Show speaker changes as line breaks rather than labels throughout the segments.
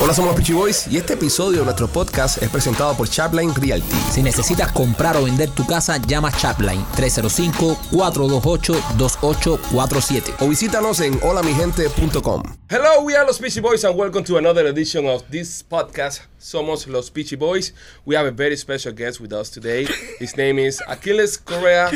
Hola, somos los Peachy Boys y este episodio de nuestro podcast es presentado por Chapline Realty.
Si necesitas comprar o vender tu casa, llama Chapline 305-428-2847.
O visítanos en holamigente.com. Hello, we are los Peachy Boys and welcome to another edition of this podcast. Somos los Peachy Boys. We have a very special guest with us today. His name is Aquiles Correa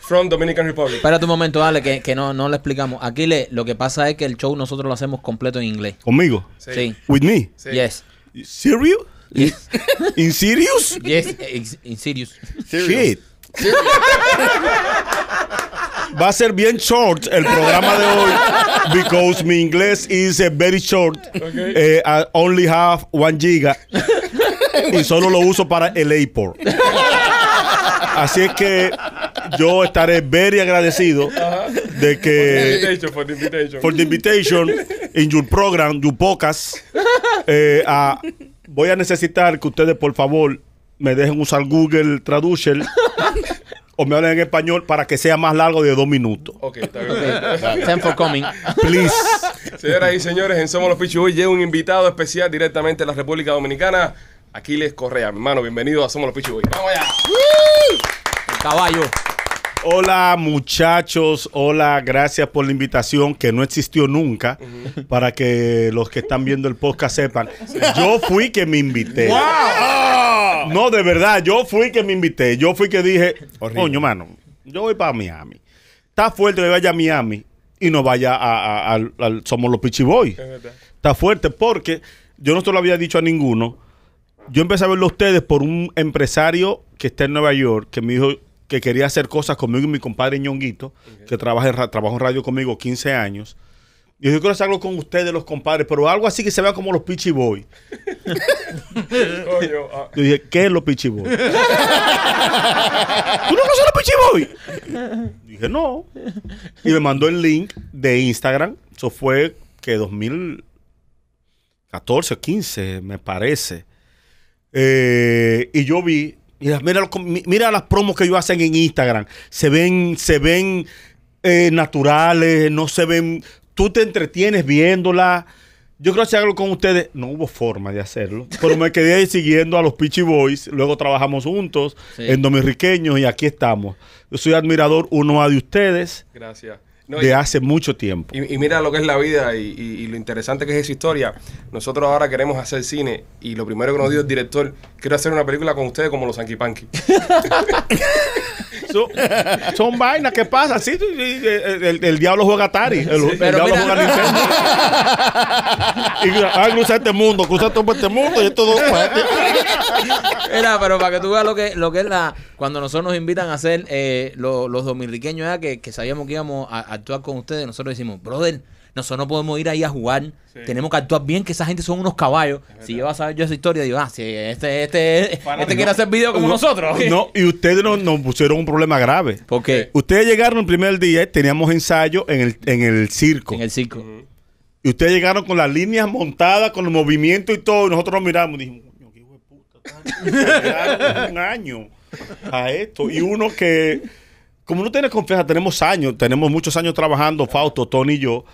from Dominican Republic.
Espérate un momento, dale, que, que no, no le explicamos. Aquí le, lo que pasa es que el show nosotros lo hacemos completo en inglés.
Conmigo.
Sí.
With me.
Sí.
Yes.
Serious?
Yes.
In serious?
yes. In serious.
Shit. Va a ser bien short el programa de hoy because mi inglés is very short. Eh, I only have one giga y solo lo uso para el airport. Así es que yo estaré very agradecido de que
Invitation, for the invitation.
for the invitation in your program, your podcast. Eh, ah, voy a necesitar que ustedes, por favor, me dejen usar Google Traducer o me hablen en español para que sea más largo de dos minutos.
Ok, está bien.
Thanks for coming.
Please.
Señoras y señores, en Somos los Peachy Boys llega un invitado especial directamente de la República Dominicana, Aquiles Correa. Mi hermano, bienvenido a Somos los Peachy Boys. ¡Vamos allá!
Caballo.
Hola muchachos, hola, gracias por la invitación que no existió nunca para que los que están viendo el podcast sepan. Yo fui que me invité. No, de verdad, yo fui que me invité. Yo fui que dije, coño, mano, yo voy para Miami. Está fuerte que vaya a Miami y no vaya a, a- Somos los Pichi Boys.
Es verdad.
Está fuerte porque yo no se lo había dicho a ninguno. Yo empecé a verlo a ustedes por un empresario que está en Nueva York que me dijo que quería hacer cosas conmigo y mi compadre Ñonguito, que trabaja en, trabajó en radio conmigo 15 años. Y yo quiero hacer algo con ustedes, los compadres, pero algo así que se vea como los Pichi.
Coño, ah,
Yo dije, ¿qué es los Pichi Boys? ¿Tú no conoces los Pichi Boys? Dije, no. Y me mandó el link de Instagram. Eso fue que 2014 o 15, me parece. Eh, y yo vi, mira, mira, lo- mi- mira las promos que ellos hacen en Instagram. Se ven, se ven eh, naturales, no se ven. Tú te entretienes viéndola. Yo creo que hacerlo con ustedes. No hubo forma de hacerlo. Pero me quedé ahí siguiendo a los Peachy Boys. Luego trabajamos juntos
Sí.
en Dominiqueños y aquí estamos. Yo soy admirador uno a de ustedes
gracias. No, y-
de hace mucho tiempo.
Y, y mira lo que es la vida y, y- y lo interesante que es esa historia. Nosotros ahora queremos hacer cine y lo primero que nos dijo el director, quiero hacer una película con ustedes como los Sanky Panky.
So- son vainas que pasan. Sí, el, el- el diablo juega Atari. El, el diablo
mira-
juega Nintendo. y ah, cruza este mundo, cruza todo este mundo y esto dos.
Mira, pero para que tú veas lo que, lo que es la. Cuando nosotros nos invitan a hacer eh, lo- los dominiqueños, ya que, que sabíamos que íbamos a, a actuar con ustedes, nosotros decimos, brother, nosotros no podemos ir ahí a jugar. Tenemos que actuar bien, que esa gente son unos caballos. Si yo vas a saber yo esa historia, digo, ah, si este, este, este quiere hacer video como
No,
nosotros.
No, y ustedes nos, pusieron un problema grave.
¿Por qué?
Ustedes llegaron el primer día, teníamos ensayo en el, en el circo.
En el circo.
Y ustedes llegaron con las líneas montadas, con el movimiento y todo. Y nosotros nos miramos y dijimos, coño, qué hijo de puta. Un año a esto. Y uno que, como no tiene confianza, tenemos años, tenemos muchos años trabajando, Fausto, Tony y yo.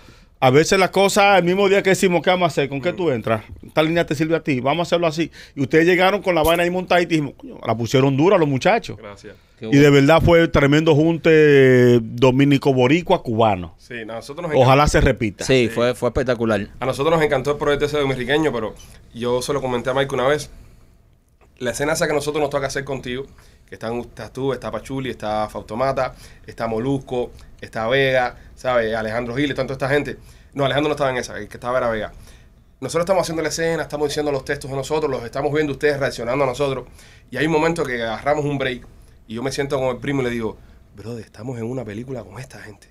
A veces las cosas, el mismo día que decimos, ¿qué vamos a hacer? ¿Con qué tú entras? Esta línea te sirve a ti, vamos a hacerlo así. Y ustedes llegaron con la vaina ahí montada y dijimos, coño, la pusieron dura los muchachos.
Gracias.
Y de verdad fue tremendo junte dominico-boricua cubano.
Sí, no, a nosotros nos encantó,
Ojalá se repita.
Sí, fue, fue espectacular.
a nosotros nos encantó el proyecto ese dominiqueño, pero yo se lo comenté a Mike una vez. La escena esa que nosotros nos toca hacer contigo, que están, estás tú, está Pachuli, está Fautomata, está Molusco, está Vega, ¿sabes? Alejandro Giles, tanto esta gente. No, Alejandro no estaba en esa, el que estaba era Vega. Nosotros estamos haciendo la escena, estamos diciendo los textos de nosotros, los estamos viendo ustedes reaccionando a nosotros. Y hay un momento que agarramos un break y yo me siento con el primo y le digo, brother, estamos en una película con esta gente.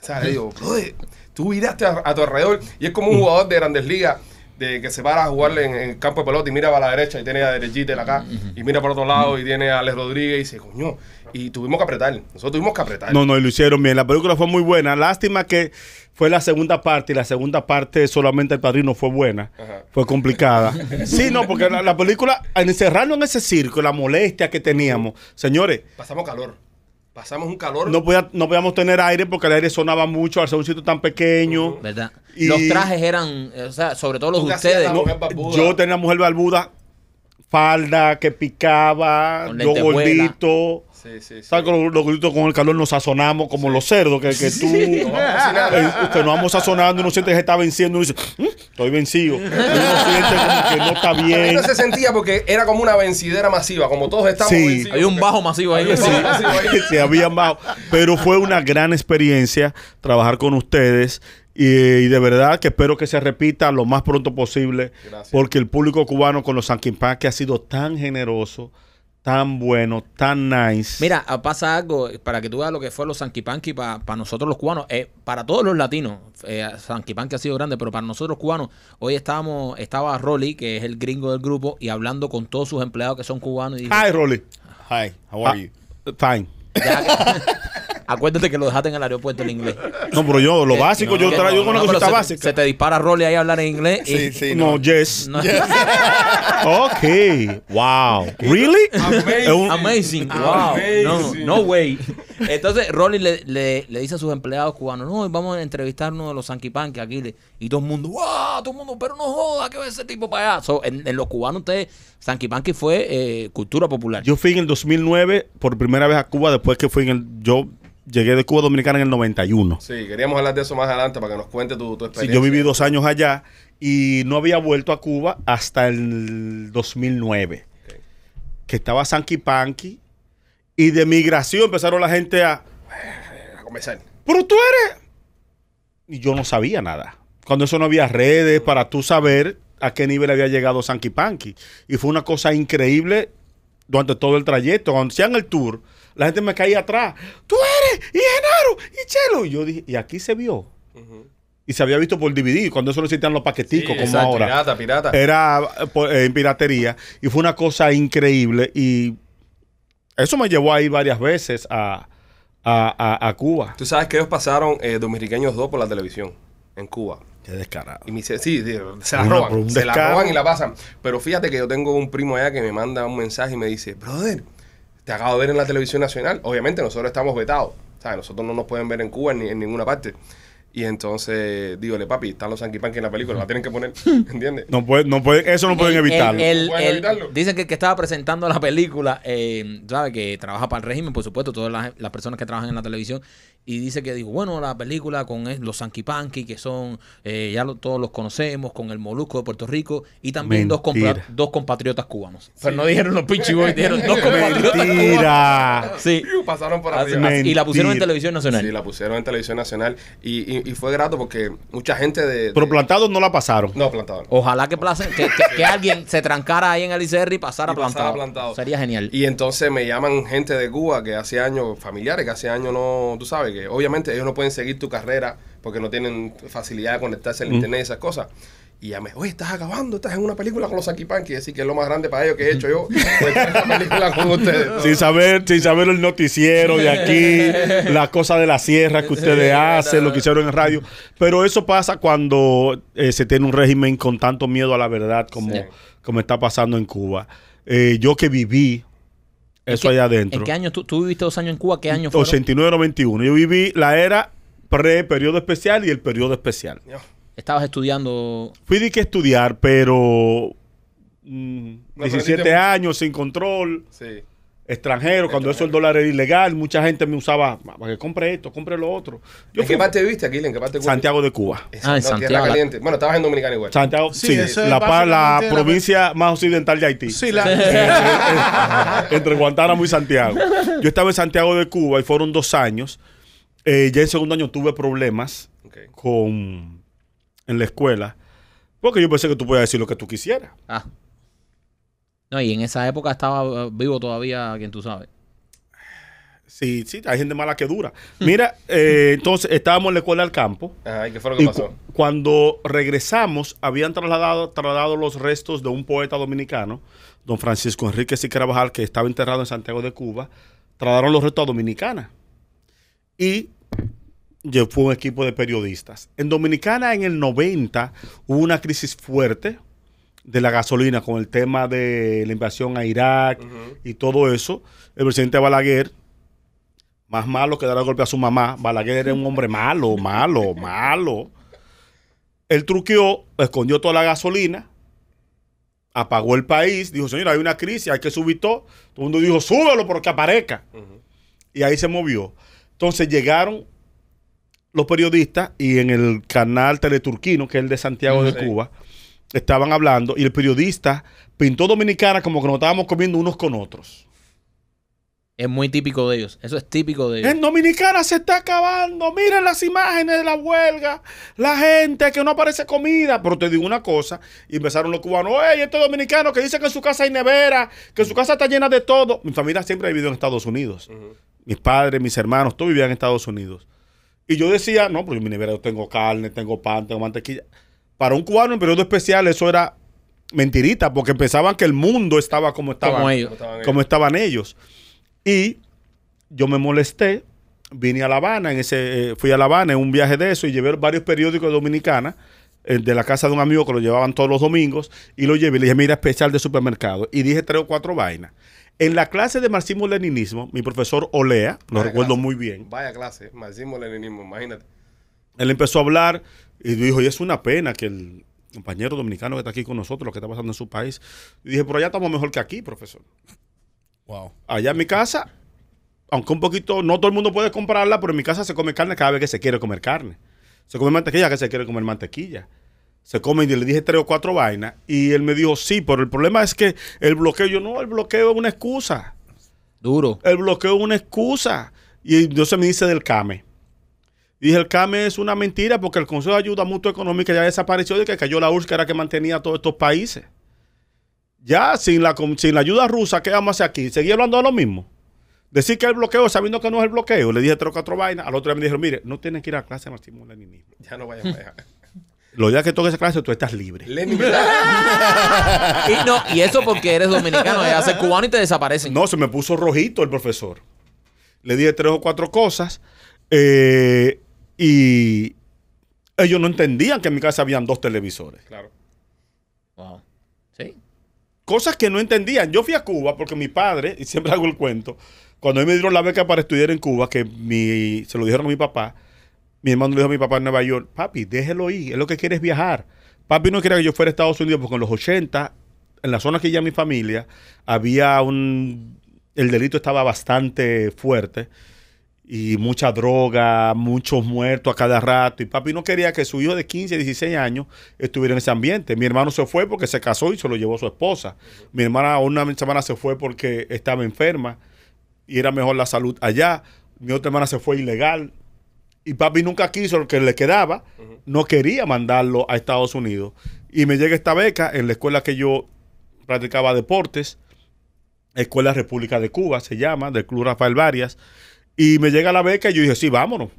O sea, le digo, brother, tú miraste a, a tu alrededor y es como un jugador de grandes ligas de que se para a jugarle en, el campo de pelota y mira para la derecha y tiene a Derechita acá y mira para otro lado y tiene a Alex Rodríguez y dice, coño, y tuvimos que apretar. Nosotros tuvimos que apretar.
No, no, y lo hicieron bien. La película fue muy buena. Lástima que fue la segunda parte y la segunda parte solamente el padrino fue buena.
Ajá.
Fue complicada. sí, no, porque la, la película, al encerrarnos en ese circo, la molestia que teníamos, señores,
Pasamos calor. Pasamos un calor.
No, podía- no podíamos tener aire porque el aire sonaba mucho al ser un sitio tan pequeño.
¿Verdad?
Y-
Los trajes eran, o sea, sobre todo los
¿Tú
de ustedes. ¿no?
Yo tenía mujer barbuda, falda que picaba, yo gordito.
Sí, sí, sí.
¿Sabes que los, los gorditos con el calor nos sazonamos como los cerdos? Que, que tú.
Nos vamos
eh, que nos vamos sazonando y uno siente que se está venciendo. Y uno dice, "Mm, estoy vencido. Y uno siente como que no está
A mí
bien.
no se sentía porque era como una vencidera masiva, como todos estamos
Sí.
vencidos.
Hay un bajo masivo ahí.
Hay un bajo masivo ahí.
se habían bajo. Pero fue una gran experiencia trabajar con ustedes. Y, y de verdad que espero que se repita lo más pronto posible.
Gracias.
Porque el público cubano con los Sanquimpan que ha sido tan generoso, tan bueno, tan nice.
Mira, ah, pasa algo, eh, para que tú veas lo que fue los Sanquipanqui para nosotros los cubanos, eh, para todos los latinos, eh, Sanquipanqui ha sido grande, pero para nosotros los cubanos, hoy estábamos, estaba Rolly, que es el gringo del grupo, y hablando con todos sus empleados que son cubanos, y dijo,
Hi, Rolly.
Hi, how are you?
Ah, Fine.
"Ya, acuérdate que lo dejaste en el aeropuerto en inglés.
No, pero yo, lo
Eh,
básico,
no,
yo
no,
traigo
no,
una cosita
se-
básica.
Se te dispara Rolly ahí a hablar en inglés. y-
Sí, sí,
no,
no.
yes.
No.
Ok. Wow. Really?
Amazing.
Wow.
Amazing.
No, no way. Entonces, Rolly le, le- le dice a sus empleados cubanos, no, vamos a entrevistar uno de los Sanquipanqui aquí. le- Y todo el mundo, wow, todo el mundo, pero no joda, que va ese tipo para allá. So, en, en los cubanos, ustedes, Sanquipanqui fue eh, cultura popular.
Yo fui en el 2009 por primera vez a Cuba después que fui en el... Yo llegué de Cuba Dominicana en el 91.
Sí, queríamos hablar de eso más adelante para que nos cuente tu, tu
Sí,
experiencia.
yo viví dos años allá y no había vuelto a Cuba hasta el 2009.
Ok.
Que estaba Sanky Panky y de migración empezaron la gente a...
A comenzar.
Pero tú eres... Y yo no sabía nada. Cuando eso no había redes para tú saber a qué nivel había llegado Sanky Panky. Y fue una cosa increíble durante todo el trayecto. Cuando hacían el tour, la gente me caía atrás. Tú eres, y Genaro, y Chelo. Y yo dije, y aquí se vio. Y se había visto por DVD, cuando eso no existían los paqueticos
Sí,
como
exacto,
ahora.
Pirata, pirata.
Era eh, eh, en piratería. Y fue una cosa increíble. Y eso me llevó a ir varias veces a, a, a- a Cuba.
Tú sabes que ellos pasaron eh, Dominicanos 2 por la televisión en Cuba.
Qué descarado.
Y me dice, sí, se la
Una-
roban. Se la roban y la pasan. Pero fíjate que yo tengo un primo allá que me manda un mensaje y me dice, brother, te acabo de ver en la televisión nacional. Obviamente nosotros estamos vetados. ¿sabes? Nosotros no nos pueden ver en Cuba ni en ninguna parte. Y entonces, dígole, papi, están los Sanky en la película, la tienen que poner. ¿Entiendes?
No puede, no puede, eso no pueden
El-
evitarlo.
el- el-
No pueden
el-
evitarlo.
dicen que el que estaba presentando la película, eh, sabe que trabaja para el régimen, por supuesto, todas las, las personas que trabajan en la televisión, y dice que dijo, bueno, la película con los Sanquipanqui, que son, eh, ya lo- todos los conocemos, con el Molusco de Puerto Rico, y también dos,
Mentira.
dos compatriotas cubanos. Pero no dijeron los Pichi Boys, dijeron dos compatriotas cubanos.
Mentira.
Sí.
Piu, Pasaron por
Así- y la pusieron en televisión nacional.
Sí, la pusieron en televisión nacional. Y, y- y fue grato porque mucha gente de. de-
Pero plantados no la pasaron.
no, plantado. no.
Ojalá que, place- que, que- que alguien se trancara ahí en el ICR y pasara,
Y pasara
plantado.
plantado.
Sería genial.
Y entonces me llaman gente de Cuba que hace años, familiares que hace años no, tú sabes, que obviamente ellos no pueden seguir tu carrera porque no tienen facilidad de conectarse al internet y esas cosas. Y ya me, oye, estás acabando, estás en una película con los Sanquipanqui, decir que es lo más grande para ellos que he hecho yo, pues, esta película con ustedes.
Sin saber, sin saber el noticiero de aquí, las cosas de la sierra que ustedes hacen, lo que hicieron en radio. Pero eso pasa cuando eh, se tiene un régimen con tanto miedo a la verdad como,
Sí.
como está pasando en Cuba. Eh, yo que viví eso
¿En qué-
allá adentro.
¿En qué año tú, tú viviste dos años en Cuba? ¿Qué año fue?
89-91. Yo viví la era pre-periodo especial y el periodo especial.
Estabas estudiando.
Fui de que estudiar, pero mm,
No
17
aprendiste
años sin control,
Sí.
Extranjero, cuando eso el dólar era ilegal, mucha gente me usaba para que compre esto, compre lo otro. Yo
¿En
fui
qué parte viviste aquí? ¿En qué parte de Cuba?
Santiago de Cuba.
Ah, en
no,
Santiago.
Caliente. Bueno, estabas en Dominicana igual.
Santiago,
Sí,
sí,
eso es
la, provincia más occidental de Haití.
Sí, la,
entre Guantánamo y Santiago. Yo estaba en Santiago de Cuba y fueron dos años. Eh, ya en segundo año tuve problemas con en la escuela. Porque yo pensé que tú podías decir lo que tú quisieras.
Ah. No, y en esa época estaba eh, vivo todavía, quien tú sabes.
Sí, sí, hay gente mala que dura. Mira, eh, entonces estábamos en la escuela del campo.
Ajá, ¿y qué fue lo que
Y
pasó?
cu- cuando regresamos, habían trasladado, trasladado los restos de un poeta dominicano, don Francisco Enrique Siqueira Carvajal, que estaba enterrado en Santiago de Cuba. Trasladaron los restos a Dominicana. Y fue un equipo de periodistas. En Dominicana, en el 90, hubo una crisis fuerte de la gasolina con el tema de la invasión a Irak y todo eso. El presidente Balaguer Más malo que darle golpe a su mamá. Balaguer era un hombre malo, malo, malo. Él truqueó, escondió toda la gasolina, apagó el país, dijo, señor, hay una crisis, hay que subir todo. Todo el mundo dijo, súbelo porque aparezca. Y ahí se movió. Entonces llegaron los periodistas y en el canal Teleturquino, que es el de Santiago de. Cuba, estaban hablando y el periodista pintó Dominicana como que nos estábamos comiendo unos con otros.
Es muy típico de ellos. Eso es típico de ellos.
En Dominicana se está acabando. Miren las imágenes de la huelga. La gente que no aparece comida. Pero te digo una cosa. Y empezaron los cubanos. Oye, este dominicano que dice que en su casa hay nevera. Que su casa está llena de todo. Mi familia siempre ha vivido en Estados Unidos. Mis padres, mis hermanos, todos vivían en Estados Unidos. Y yo decía, no, porque en mi nevera yo tengo carne, tengo pan, tengo mantequilla. Para un cubano en periodo especial eso era mentirita. Porque pensaban que el mundo estaba como estaba
Como ellos.
¿Cómo estaban ellos?
como estaban ellos. Y yo me molesté, vine a La Habana, en ese, eh, fui a La Habana en un viaje de eso y llevé varios periódicos de Dominicana eh, de la casa de un amigo que lo llevaban todos los domingos y lo llevé y le dije, mira, especial de supermercado. Y dije tres o cuatro vainas. En la clase de marxismo-leninismo, mi profesor Olea, lo
Vaya
recuerdo
clase.
muy bien,
Vaya clase, marxismo-leninismo, imagínate.
él empezó a hablar y dijo, y es una pena que el compañero dominicano que está aquí con nosotros, lo que está pasando en su país. Y dije, pero allá estamos mejor que aquí, profesor.
Wow.
allá en mi casa, aunque un poquito, no todo el mundo puede comprarla, pero en mi casa se come carne cada vez que se quiere comer carne. Se come mantequilla que se quiere comer mantequilla. Se come y le dije tres o cuatro vainas. Y él me dijo, sí, pero el problema es que el bloqueo, yo no, el bloqueo es una excusa.
Duro.
El bloqueo es una excusa. Y entonces me dice del CAME. Y dije, el CAME es una mentira porque el Consejo de Ayuda Mutua Económica ya desapareció de que cayó la URSS, que era que mantenía a todos estos países. Ya sin la, sin la ayuda rusa, ¿qué vamos a hacer aquí? ¿Seguir hablando de lo mismo? Decir que el bloqueo, sabiendo que no es el bloqueo. Le dije tres o cuatro vainas. Al otro día me dijeron, mire, no tienes que ir a clase de marxismo-leninismo.
Ya no vayan allá.
Los días que toque esa clase, tú estás libre.
Y, no, y eso porque eres dominicano, ya ser cubano y te desaparecen.
No, se me puso rojito el profesor. Le dije tres o cuatro cosas. eh, y ellos no entendían que en mi casa habían dos televisores.
claro.
Wow. Sí.
Cosas que no entendían. Yo fui a Cuba porque mi padre, y siempre hago el cuento, cuando a mí me dieron la beca para estudiar en Cuba, que mi, se lo dijeron a mi papá, mi hermano le dijo a mi papá en Nueva York, papi, déjelo ir, es lo que quiere es viajar. Papi no quería que yo fuera a Estados Unidos porque en los 80, en la zona que ya mi familia, había un... El delito estaba bastante fuerte y mucha droga, muchos muertos a cada rato. Y papi no quería que su hijo de 15, 16 años estuviera en ese ambiente. Mi hermano se fue porque se casó y se lo llevó su esposa. Mi hermana una semana se fue porque estaba enferma y era mejor la salud allá. Mi otra hermana se fue ilegal. Y papi nunca quiso lo que le quedaba. No quería mandarlo a Estados Unidos. Y me llega esta beca en la escuela que yo practicaba deportes. Escuela República de Cuba se llama, del Club Rafael Varias. Y me llega la beca y yo dije, sí, vámonos.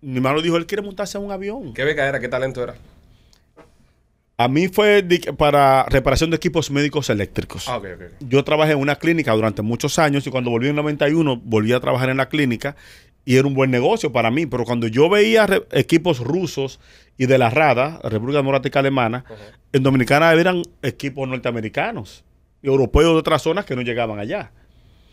Mi hermano dijo, él quiere montarse a un avión.
¿Qué beca era? ¿Qué talento era?
A mí fue para reparación de equipos médicos eléctricos.
Ah.
Yo trabajé en una clínica durante muchos años y cuando volví en el 91 volví a trabajar en la clínica y era un buen negocio para mí. Pero cuando yo veía equipos rusos y de la RADA, República Democrática Alemana, en Dominicana eran equipos norteamericanos europeos de otras zonas que no llegaban allá.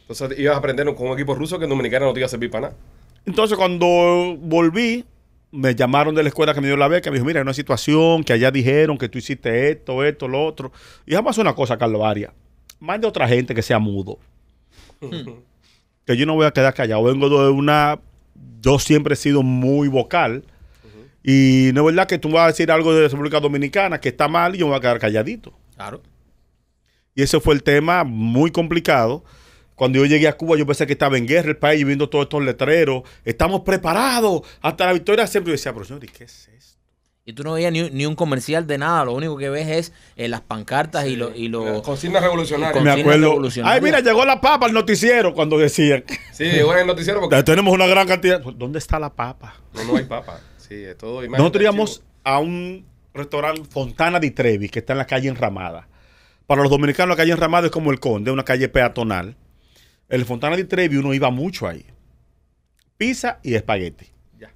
Entonces ibas a aprender con un equipo ruso que en Dominicana no te iba a servir para nada.
Entonces, cuando volví, me llamaron de la escuela que me dio la beca. Me dijo, mira, hay una situación que allá dijeron que tú hiciste esto, esto, lo otro. Y hacer una cosa, Carlos Arias. Mande otra gente que sea mudo. que yo no voy a quedar callado. Vengo de una... Yo siempre he sido muy vocal. Y no es verdad que tú vas a decir algo de República Dominicana que está mal y yo me voy a quedar calladito.
Claro.
Y ese fue el tema muy complicado. Cuando yo llegué a Cuba, yo pensé que estaba en guerra el país, viendo todos estos letreros. Estamos preparados hasta la victoria siempre. Yo decía, pero señor, ¿y qué es esto?
Y tú no veías ni, ni un comercial de nada. Lo único que ves es eh, las pancartas y los... Y lo,
Consignas revolucionarias.
Me acuerdo. Ay, mira, llegó la papa al noticiero cuando decían,
Sí, llegó en el noticiero porque
"Ya tenemos una gran cantidad. ¿Dónde está la papa?
no, no hay papa. Sí, es todo imagen
Nosotros íbamos a un restaurante Fontana di Trevi, que está en la calle Enramada. Para los dominicanos, la calle Enramada es como el Conde, una calle peatonal. El Fontana di Trevi uno iba mucho ahí. Pizza y espagueti.
Ya.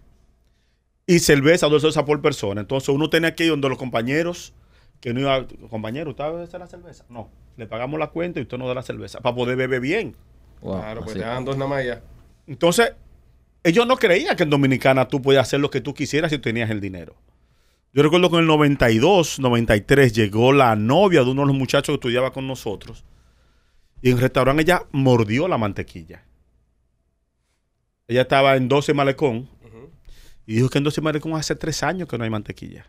Y cerveza, dos cervezas por persona. Entonces uno tenía que ir donde los compañeros, que no iba, compañero, ¿usted va a hacer la cerveza? No, le pagamos la cuenta y usted nos da la cerveza, para poder beber bien.
Wow,
claro, pues te dan dos nada más ya.
Entonces, ellos no creían que en Dominicana tú podías hacer lo que tú quisieras si tenías el dinero. Yo recuerdo que en el 92, 93 llegó la novia de uno de los muchachos que estudiaba con nosotros. Y en el restaurante ella mordió la mantequilla. Ella estaba en 12 Malecón y dijo que en 12 Malecón hace tres años que no hay mantequilla.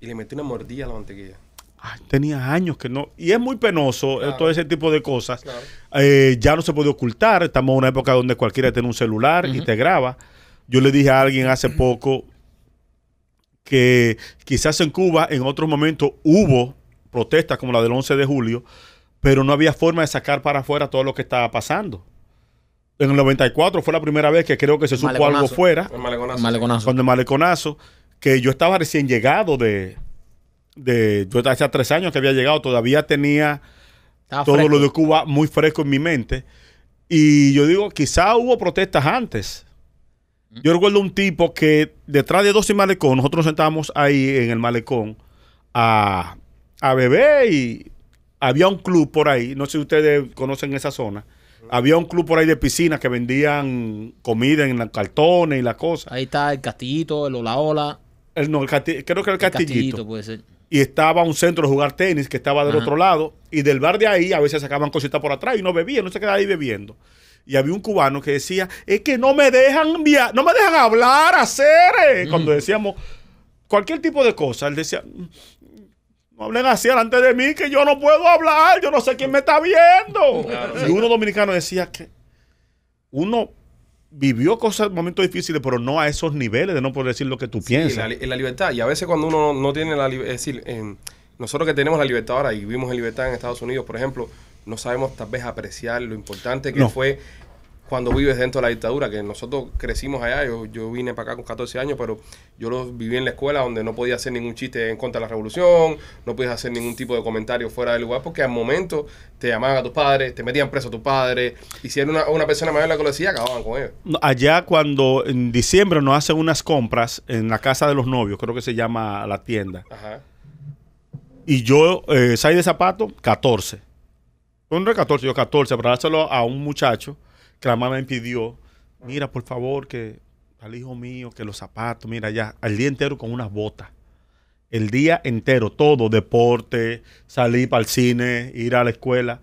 Y le metí una mordida a la mantequilla.
Ay, tenía años que no. Y es muy penoso eh,
Claro.
todo ese tipo de cosas.
Claro.
Eh, ya no se puede ocultar. Estamos en una época donde cualquiera tiene un celular y te graba. Yo le dije a alguien hace poco que quizás en Cuba en otros momentos hubo protestas como la del 11 de julio, pero no había forma de sacar para afuera todo lo que estaba pasando. En el 94 fue la primera vez que creo que se supo
Maleconazo.
algo fuera
El maleconazo.
Maleconazo.
con el maleconazo, que yo estaba recién llegado de, de yo hace tres años que había llegado, todavía tenía
Estaba
todo
fresco.
lo de Cuba muy fresco en mi mente. Y yo digo, quizá hubo protestas antes. Yo recuerdo un tipo que detrás de 12 malecón, nosotros nos sentábamos ahí en el malecón a, a beber y había un club por ahí, no sé si ustedes conocen esa zona, había un club por ahí de piscina que vendían comida en los cartones y la cosa.
Ahí está el castillito, el hola hola.
El, no, el creo que era el
El
castillito.
puede ser.
y estaba un centro de jugar tenis que estaba del
Ajá.
otro lado y del bar de ahí a veces sacaban cositas por atrás y no bebían, no se quedaba ahí bebiendo. Y había un cubano que decía, es que no me dejan via no me dejan hablar, hacer. eh". Cuando decíamos cualquier tipo de cosa, él decía, no hablen así delante de mí, que yo no puedo hablar, yo no sé quién me está viendo. y uno dominicano decía que uno vivió cosas, momentos difíciles, pero no a esos niveles de no poder decir lo que tú
Sí,
piensas.
la, li- la libertad. Y a veces cuando uno no, no tiene la libertad, es decir, nosotros que tenemos la libertad ahora y vivimos en libertad en Estados Unidos, por ejemplo, no sabemos tal vez apreciar lo importante que
No.
fue cuando vives dentro de la dictadura, que nosotros crecimos allá, yo, yo vine para acá con 14 años, pero yo lo viví en la escuela donde no podía hacer ningún chiste en contra de la revolución, no podías hacer ningún tipo de comentario fuera del lugar, porque al momento te llamaban a tus padres, te metían preso a tus padres, y si era una, una persona mayor la que lo decía, acababan con ellos.
No, Allá cuando en diciembre nos hacen unas compras en la casa de los novios, creo que se llama la tienda.
Ajá.
Y yo, eh, ¿sabes de zapato? 14. No era 14, yo 14, para dárselo a un muchacho que la mamá me pidió, mira, por favor, que al hijo mío, que los zapatos, mira, ya, al día entero con unas botas. El día entero, todo, deporte, salir para el cine, ir a la escuela.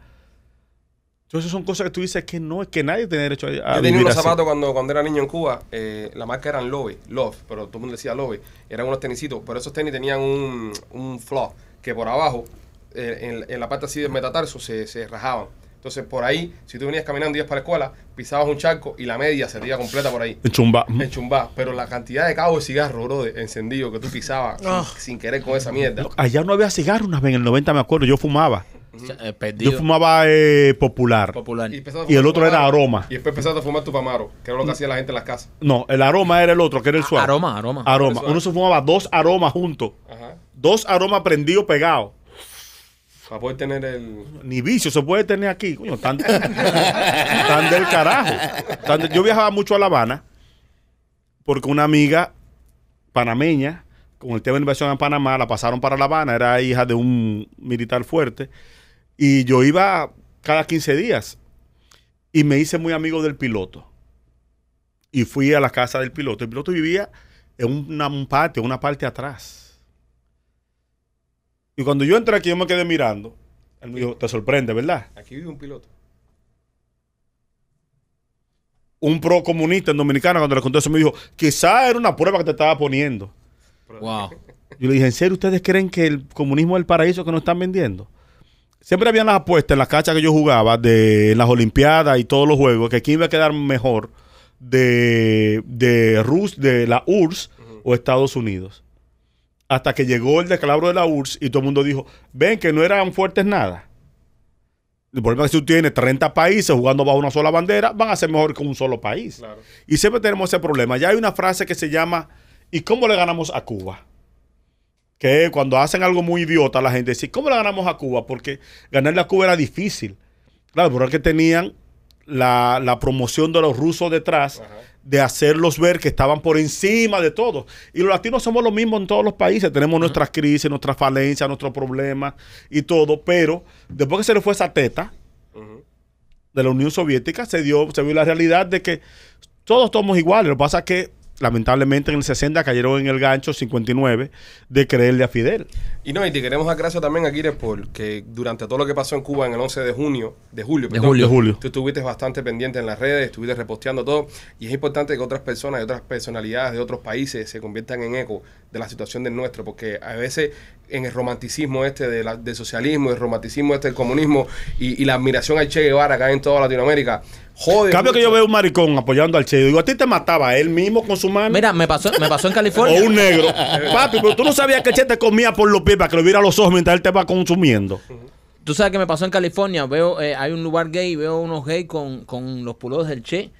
Entonces son cosas que tú dices que no, es que nadie tiene derecho a, a
Yo tenía unos
así.
zapatos cuando, cuando era niño en Cuba, eh, la marca eran Love, Love, pero todo el mundo decía Love. Eran unos tenisitos, pero esos tenis tenían un, un flaw, que por abajo, eh, en, en la parte así del metatarso, se, se rajaban. Entonces, por ahí, si tú venías caminando y ibas para la escuela, pisabas un charco y la media se te iba completa por ahí.
En chumba.
Enchumbada. Pero la cantidad de cabos de cigarro, bro, de encendido que tú pisabas sin, sin querer con esa mierda.
Allá no había cigarro una vez en el 90, me acuerdo. Yo fumaba.
Eh, perdido.
Yo fumaba eh, popular.
popular.
Y el otro era aroma.
Y después empezaste a fumar tu pamaro, que era lo que hacía la gente en las casas.
No, el aroma era el otro, que era el suave.
Aroma, aroma.
Aroma. Uno se fumaba dos aromas juntos.
Ajá.
Dos aromas prendidos pegados.
Para poder tener el.
Ni vicio se puede tener aquí. Coño, tan, tan del carajo. Yo viajaba mucho a La Habana porque una amiga panameña, con el tema de inversión en Panamá, la pasaron para La Habana. Era hija de un militar fuerte. Y yo iba cada 15 días. Y me hice muy amigo del piloto. Y fui a la casa del piloto. El piloto vivía en una- un patio, una parte atrás. Y cuando yo entré aquí, yo me quedé mirando. Él me dijo, te sorprende, ¿verdad?
Aquí vive un piloto.
Un pro comunista en Dominicana, cuando le conté eso, me dijo, quizá era una prueba que te estaba poniendo.
Wow.
Yo le dije, ¿en serio ustedes creen que el comunismo es el paraíso que nos están vendiendo? Siempre habían las apuestas en las cachas que yo jugaba, de en las Olimpiadas y todos los juegos, que quién iba a quedar mejor de, de, Rus, de la URSS o Estados Unidos. Hasta que llegó el descalabro de la URSS y todo el mundo dijo, ven que no eran fuertes nada. El problema es que si tú tienes 30 países jugando bajo una sola bandera, van a ser mejor que un solo país.
Claro.
Y siempre tenemos ese problema. Ya hay una frase que se llama, ¿y cómo le ganamos a Cuba? Que cuando hacen algo muy idiota, la gente dice, ¿cómo le ganamos a Cuba? Porque ganarle a Cuba era difícil. Claro, pero es que tenían la, la promoción de los rusos detrás
Ajá.
De hacerlos ver que estaban por encima de todo. Y los latinos somos lo mismo en todos los países. Tenemos nuestras crisis, nuestras falencias, nuestros problemas y todo. Pero después que se le fue esa teta, de la Unión Soviética se dio, se vio la realidad de que todos somos iguales. Lo que pasa es que, lamentablemente, en el 60 cayeron en el gancho 59 de creerle a Fidel.
Y no, y te queremos dar gracias también, Aquiles, porque durante todo lo que pasó en Cuba en el 11 de junio, de julio,
De julio.
De julio.
tú estuviste bastante pendiente en las redes, estuviste reposteando todo, y es importante que otras personas y otras personalidades de otros países se conviertan en eco de la situación del nuestro, porque a veces en el romanticismo este de la- del socialismo, el romanticismo este del comunismo y, y la admiración al Che Guevara acá en toda Latinoamérica, jode.
Cambio que yo veo un maricón apoyando al Che. Yo digo, a ti te mataba él mismo con su mano.
Mira, me pasó, me pasó en California.
o un negro. Papi, pero tú no sabías que el Che te comía por los pies para que lo viera a los ojos mientras él te va consumiendo.
Tú sabes que me pasó en California. Veo, eh, hay un lugar gay y veo unos gays con, con los pulos del Che.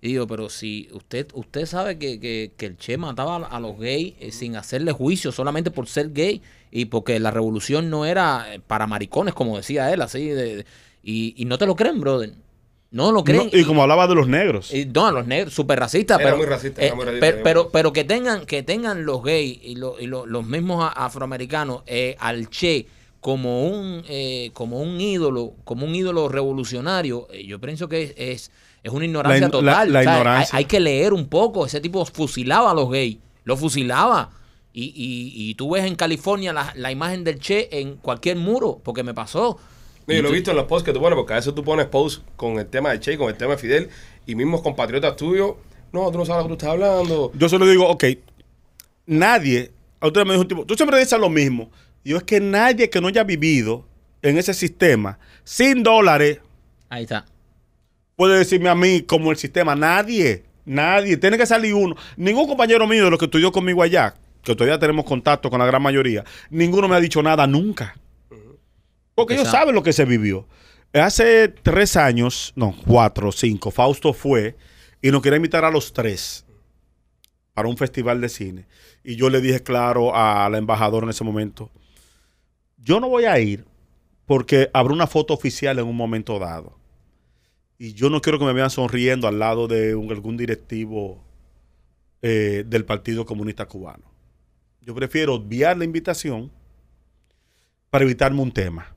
Y digo, pero si usted usted sabe que, que- que el Che mataba a, los gays eh, sin hacerle juicio, solamente por ser gay y porque la revolución no era eh, para maricones, como decía él, así. De, de- y, y no te lo creen, brother. No lo creen.
No, y como hablaba de los negros.
Y no, a los negros, súper racistas.
Era
pero,
muy racista,
eh,
era muy racista,
pero, pero, pero que tengan, que tengan los gays y, lo- y lo- los mismos afroamericanos eh, al Che como un, eh, como un ídolo, como un ídolo revolucionario, eh, yo pienso que es, es, es una ignorancia
La in- la-
total.
la ignorancia.
Hay, hay que leer un poco. Ese tipo fusilaba a los gays, lo fusilaba. Y, y, y tú ves en California la, la imagen del Che en cualquier muro, porque me pasó.
No, yo lo he visto en los posts que tú pones, porque a veces tú pones posts con el tema de Che, con el tema de Fidel, y mismos compatriotas tuyos, no, tú no sabes lo que tú estás hablando.
Yo solo digo, ok, nadie, ahorita me dijo un tipo, tú siempre dices lo mismo. Yo es que nadie que no haya vivido en ese sistema sin dólares
Ahí está.
puede decirme a mí como el sistema. Nadie, nadie. Tiene que salir uno. Ningún compañero mío de los que estudió conmigo allá, que todavía tenemos contacto con la gran mayoría, ninguno me ha dicho nada nunca. Porque ellos saben lo que se vivió. Hace tres años, no, cuatro, cinco, Fausto fue y nos quería invitar a los tres para un festival de cine. Y yo le dije claro a la embajadora en ese momento, yo no voy a ir porque habrá una foto oficial en un momento dado. Y yo no quiero que me vean sonriendo al lado de un- algún directivo eh, del Partido Comunista Cubano. Yo prefiero obviar la invitación para evitarme un tema.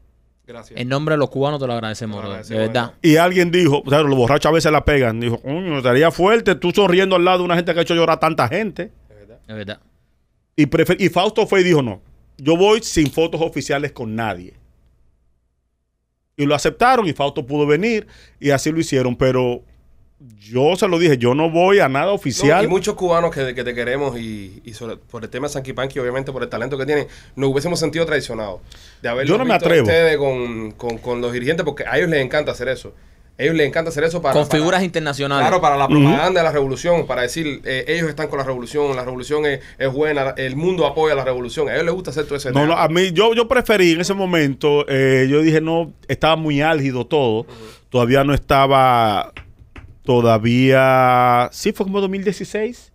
Gracias.
En nombre de los cubanos te lo agradecemos,
lo
de verdad.
Y alguien dijo, o sea, los borrachos a veces la pegan. Dijo, coño, estaría fuerte tú sonriendo al lado de una gente que ha hecho llorar a tanta gente.
De verdad.
De verdad.
Y, prefer- y Fausto fue y dijo, no, yo voy sin fotos oficiales con nadie. Y lo aceptaron y Fausto pudo venir y así lo hicieron, pero yo se lo dije, yo no voy a nada
No,
oficial.
y muchos cubanos que, que te queremos y, y sobre- por el tema de Sanky Panky, obviamente por el talento que tienen, nos hubiésemos sentido traicionados. De haberlos
Yo no me
visto a
atrevo.
ustedes con, con- con los dirigentes, porque a ellos les encanta hacer eso. A ellos les encanta hacer eso para...
Con
para-
figuras internacionales.
Claro, para la propaganda de la revolución, para decir, eh, ellos están con la revolución, la revolución es, es buena, el mundo apoya la revolución. A ellos les gusta hacer todo ese
No, no, a mí, yo, yo preferí en ese momento, eh, yo dije, no, estaba muy álgido todo. Todavía no estaba, todavía, sí, fue como 2016.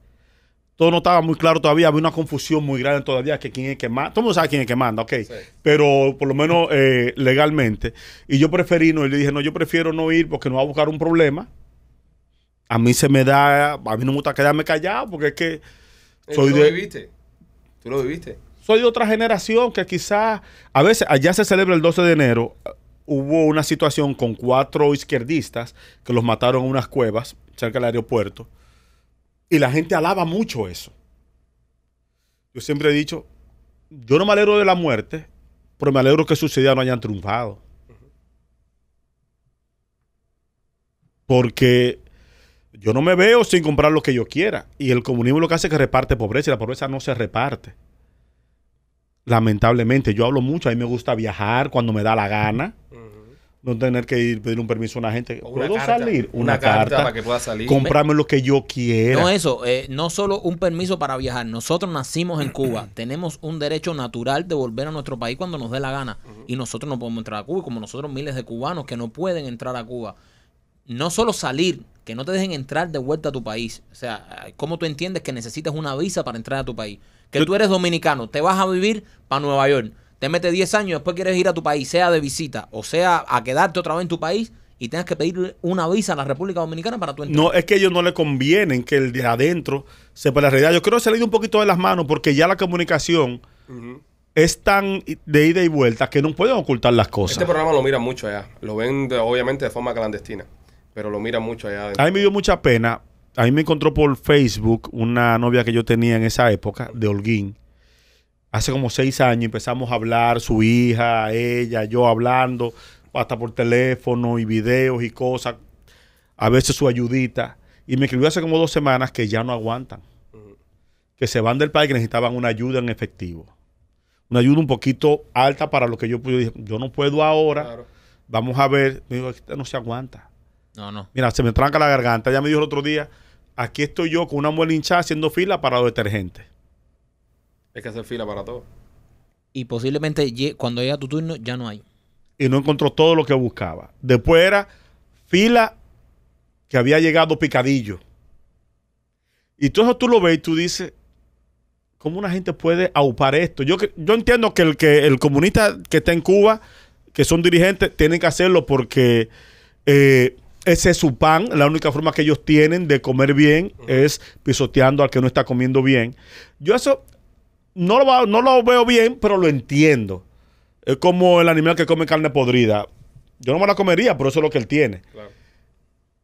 Todo no estaba muy claro todavía, había una confusión muy grande todavía que quién es que manda. Todo el mundo sabe quién es que manda, ok.
Sí.
Pero por lo menos eh, legalmente. Y yo preferí no, y le dije, no, yo prefiero no ir porque no va a buscar un problema. A mí se me da, a mí no me gusta quedarme callado porque es que
Eh,
soy
tú lo
de,
viviste. Tú lo viviste.
soy de otra generación que quizás, a veces, allá se celebra el 12 de enero, hubo una situación con cuatro izquierdistas que los mataron en unas cuevas cerca del aeropuerto y la gente alaba mucho eso. Yo siempre he dicho, yo no me alegro de la muerte, pero me alegro que sus ideas no hayan triunfado. Porque yo no me veo sin comprar lo que yo quiera. Y el comunismo lo que hace es que reparte pobreza y la pobreza no se reparte. Lamentablemente, yo hablo mucho, a mí me gusta viajar cuando me da la gana, no tener que ir pedir un permiso a una gente.
O una
¿Puedo
carta,
salir?
Una, carta, para que pueda salir.
comprarme lo que yo quiera.
No eso, eh, no solo un permiso para viajar. Nosotros nacimos en Cuba, tenemos un derecho natural de volver a nuestro país cuando nos dé la gana. Y nosotros no podemos entrar a Cuba, y como nosotros miles de cubanos que no pueden entrar a Cuba. No solo salir, que no te dejen entrar de vuelta a tu país. O sea, ¿cómo tú entiendes que necesitas una visa para entrar a tu país? Que
Yo-
tú eres dominicano, te vas a vivir para Nueva York, te metes 10 años, después quieres ir a tu país, sea de visita o sea a quedarte otra vez en tu país y tengas que pedir una visa a la República Dominicana para tu entrar.
No, es que a ellos no le convienen que el de adentro sepa la realidad. Yo creo que se le ha ido un poquito de las manos porque ya la comunicación es tan de ida y vuelta que no pueden ocultar las cosas.
Este programa lo miran mucho allá. Lo ven, de- obviamente, de forma clandestina. Pero lo miran mucho allá. adentro.
A mí me dio mucha pena a mí me encontró por Facebook una novia que yo tenía en esa época, de Holguín. Hace como seis años empezamos a hablar, su hija, ella, yo hablando, hasta por teléfono y videos y cosas. A veces su ayudita. Y me escribió hace como dos semanas que ya no aguantan. Que se van del país que necesitaban una ayuda en efectivo. Una ayuda un poquito alta para lo que yo pude. Dije, yo no puedo ahora.
Claro.
Vamos a ver. Me dijo, "Esto no se aguanta.
No, no.
Mira, se me tranca la garganta. Ya me dijo el otro día, aquí estoy yo con una muela hinchada haciendo fila para los detergentes.
Hay que hacer fila para todo.
Y posiblemente cuando llega tu turno ya no hay.
Y no encontró todo lo que buscaba. Después era fila que había llegado picadillo. Y todo eso tú lo ves y tú dices, ¿cómo una gente puede aupar esto? Yo, yo entiendo que el, que el comunista que está en Cuba, que son dirigentes, tienen que hacerlo porque eh, ese es su pan. La única forma que ellos tienen de comer bien es pisoteando al que no está comiendo bien. Yo eso no lo, va- no lo veo bien, pero lo entiendo. Es como el animal que come carne podrida. Yo no me la comería, pero eso es lo que él tiene.
Claro.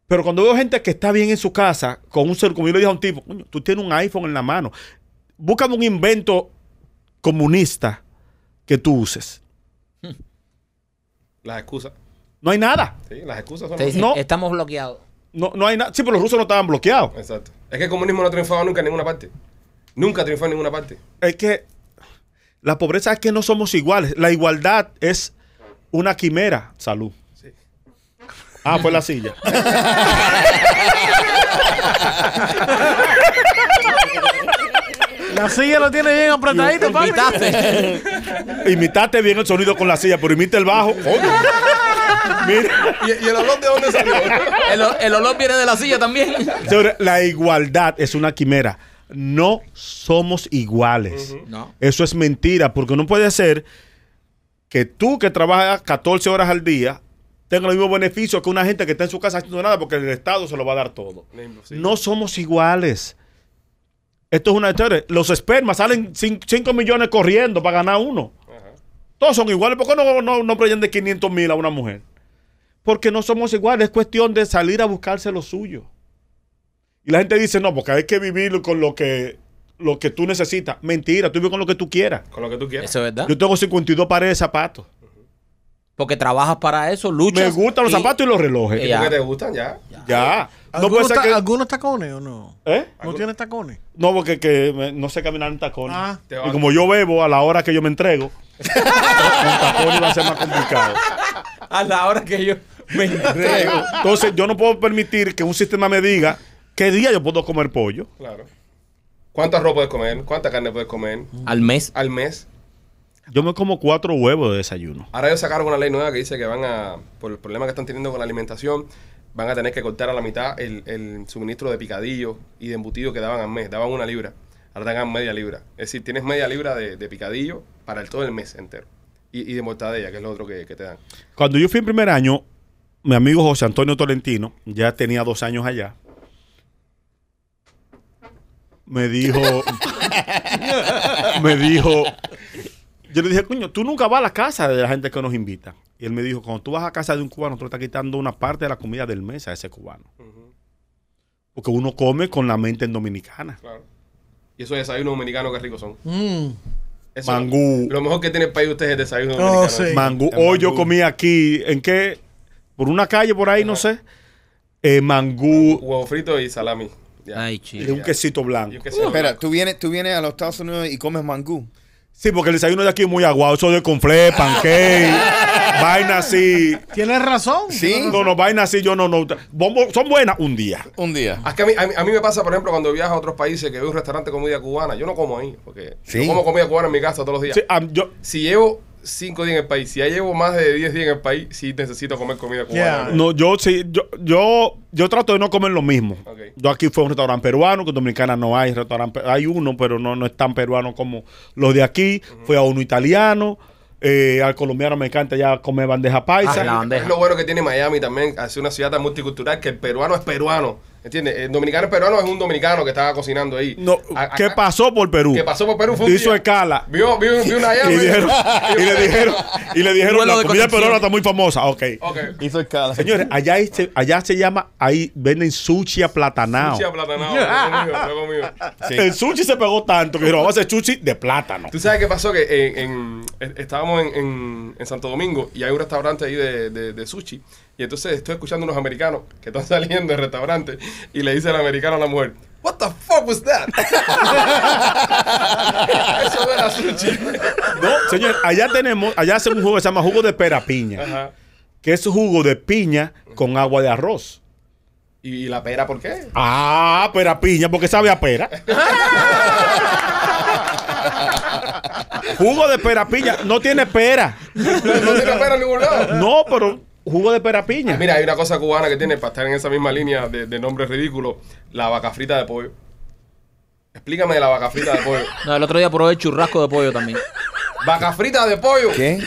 Pero cuando veo gente que está bien en su casa, con un celular, como yo le dije a un tipo, "Coño, tú tienes un iPhone en la mano. Búscame un invento comunista que tú uses.
Las excusas.
No hay nada.
Sí, las excusas son
Te
las-
dicen,
No.
estamos bloqueados.
No, no hay nada. Sí, pero los rusos no estaban bloqueados.
Exacto. Es que el comunismo no ha triunfado nunca en ninguna parte. Nunca triunfó en ninguna parte.
Es que la pobreza es que no somos iguales. La igualdad es una quimera. Salud.
Sí.
Ah, fue la silla.
La silla lo tiene bien apretadito, papi.
Invitaste.
Imitaste bien el sonido con la silla, pero imita el bajo. Coño. Mira,
¿Y, y el olor de dónde salió?
el, el olor viene de la silla también.
la igualdad es una quimera. No somos iguales.
No.
Eso es mentira, porque no puede ser que tú que trabajas 14 horas al día tengas los mismos beneficios que una gente que está en su casa haciendo nada porque el Estado se lo va a dar todo.
Sí.
No somos iguales. Esto es una historia. Los espermas salen 5 millones corriendo para ganar uno.
Ajá.
Todos son iguales. ¿Por qué no, no, no de 500 mil a una mujer? Porque no somos iguales. Es cuestión de salir a buscarse lo suyo. Y la gente dice, no, porque hay que vivir con lo que, lo que tú necesitas. Mentira, tú vives con lo que tú quieras.
Con lo que tú quieras.
Eso es verdad.
Yo tengo 52 pares de zapatos.
Porque trabajas para eso, luchas.
Me gustan los
y-
zapatos y los relojes.
Ya.
¿Por qué te gustan ya?
Ya. No puede
¿Algunos,
ser
ta-
que...
algunos tacones o no?
¿Eh?
¿No tienes tacones?
No, porque que me- no sé caminar en tacones.
Ah.
Y como yo bebo a la hora que yo me entrego, con tacones va a ser más complicado.
A la hora que yo me entrego.
Entonces, yo no puedo permitir que un sistema me diga qué día yo puedo comer pollo.
Claro. ¿Cuánto arroz puedes comer? ¿Cuánta carne puedes comer?
Al mes.
Al mes.
Yo me como cuatro huevos de desayuno.
Ahora ellos sacaron una ley nueva que dice que van a, por el problema que están teniendo con la alimentación, van a tener que cortar a la mitad el, el suministro de picadillo y de embutido que daban al mes. Daban una libra. Ahora te dan media libra. Es decir, tienes media libra de, de picadillo para el todo el mes entero. Y, y de mortadella, que es lo otro que, que te dan.
Cuando yo fui en primer año, mi amigo José Antonio Tolentino, ya tenía dos años allá, me dijo, me dijo, yo le dije, coño, tú nunca vas a la casa de la gente que nos invita. Y él me dijo, cuando tú vas a casa de un cubano, tú le estás quitando una parte de la comida del mes a ese cubano. Porque uno come con la mente en dominicana.
Claro. Y esos desayunos dominicanos que ricos son.
Mm.
Eso-
Mangú.
Lo mejor que tiene el país de ustedes es el desayuno
Oh,
dominicano.
sí.
Mangú.
El
Hoy yo comí aquí, ¿en qué? Por una calle por ahí, no sé. Eh, mangú
Huevo frito y salami.
Ay,
y
chico.
un quesito blanco.
Y un quesito
Espera,
blanco.
tú vienes, tú vienes a los Estados Unidos y comes mangú.
Sí, porque el desayuno de aquí es muy aguado. Eso de conflé, pancake, vaina así.
Tienes razón.
Sí.
No, no, vaina así, yo no, no. Bombo- son buenas un día.
Un día.
Es que a mí, a, mí, a mí me pasa, por ejemplo, cuando viajo a otros países que veo un restaurante de comida cubana, yo no como ahí, porque
Sí.
yo como comida cubana en mi casa todos los días.
Sí, yo,
Si llevo cinco días en el país, si ya llevo más de 10 días en el país, sí necesito comer comida cubana.
Yeah.
no, yo sí, yo, yo, yo trato de no comer lo mismo. Yo aquí fue a un restaurante peruano, que en Dominicana no hay restaurante, hay uno, pero no, no es tan peruano como los de aquí. Fui a uno italiano, eh, al colombiano me encanta ya comer bandeja paisa.
Ah, la bandeja.
Es lo bueno que tiene Miami también, hace una ciudad tan multicultural que el peruano es peruano. ¿Entiendes? El dominicano peruano es un dominicano que estaba cocinando ahí.
No,
A-
¿Qué
acá-
pasó por Perú?
Que pasó por Perú fue un
Hizo
día.
escala.
Vio, vio, vio una llave.
Y, dijeron, y le dijeron, y le dijeron la comida peruana está muy famosa. Ok.
Ok.
Hizo escala.
Señores, allá, se- allá se llama, ahí venden sushi aplatanado.
Sushi aplatanado.
Sí.
El sushi se pegó tanto que dijeron, vamos a hacer sushi de plátano.
¿Tú sabes qué pasó? Que en, en- estábamos en, en- en Santo Domingo y hay un restaurante ahí de, de- de sushi. Y entonces estoy escuchando unos americanos que están saliendo del restaurante y le dice el americano a la mujer, What the fuck was that? Eso no era sushi.
No, señor, allá tenemos, allá hacen un jugo que se llama jugo de pera piña,
Ajá.
que es jugo de piña con agua de arroz.
¿Y, y la pera por qué?
Ah, pera piña, porque sabe a pera. jugo de pera piña, no tiene pera.
No, no tiene pera en ningún lado.
No, pero jugo de pera piña.
Mira, hay una cosa cubana que tiene para estar en esa misma línea de, de nombres ridículos, la vaca frita de pollo. Explícame de la vaca frita de pollo.
No, el otro día probé churrasco de pollo también.
Vaca frita de pollo.
¿Qué?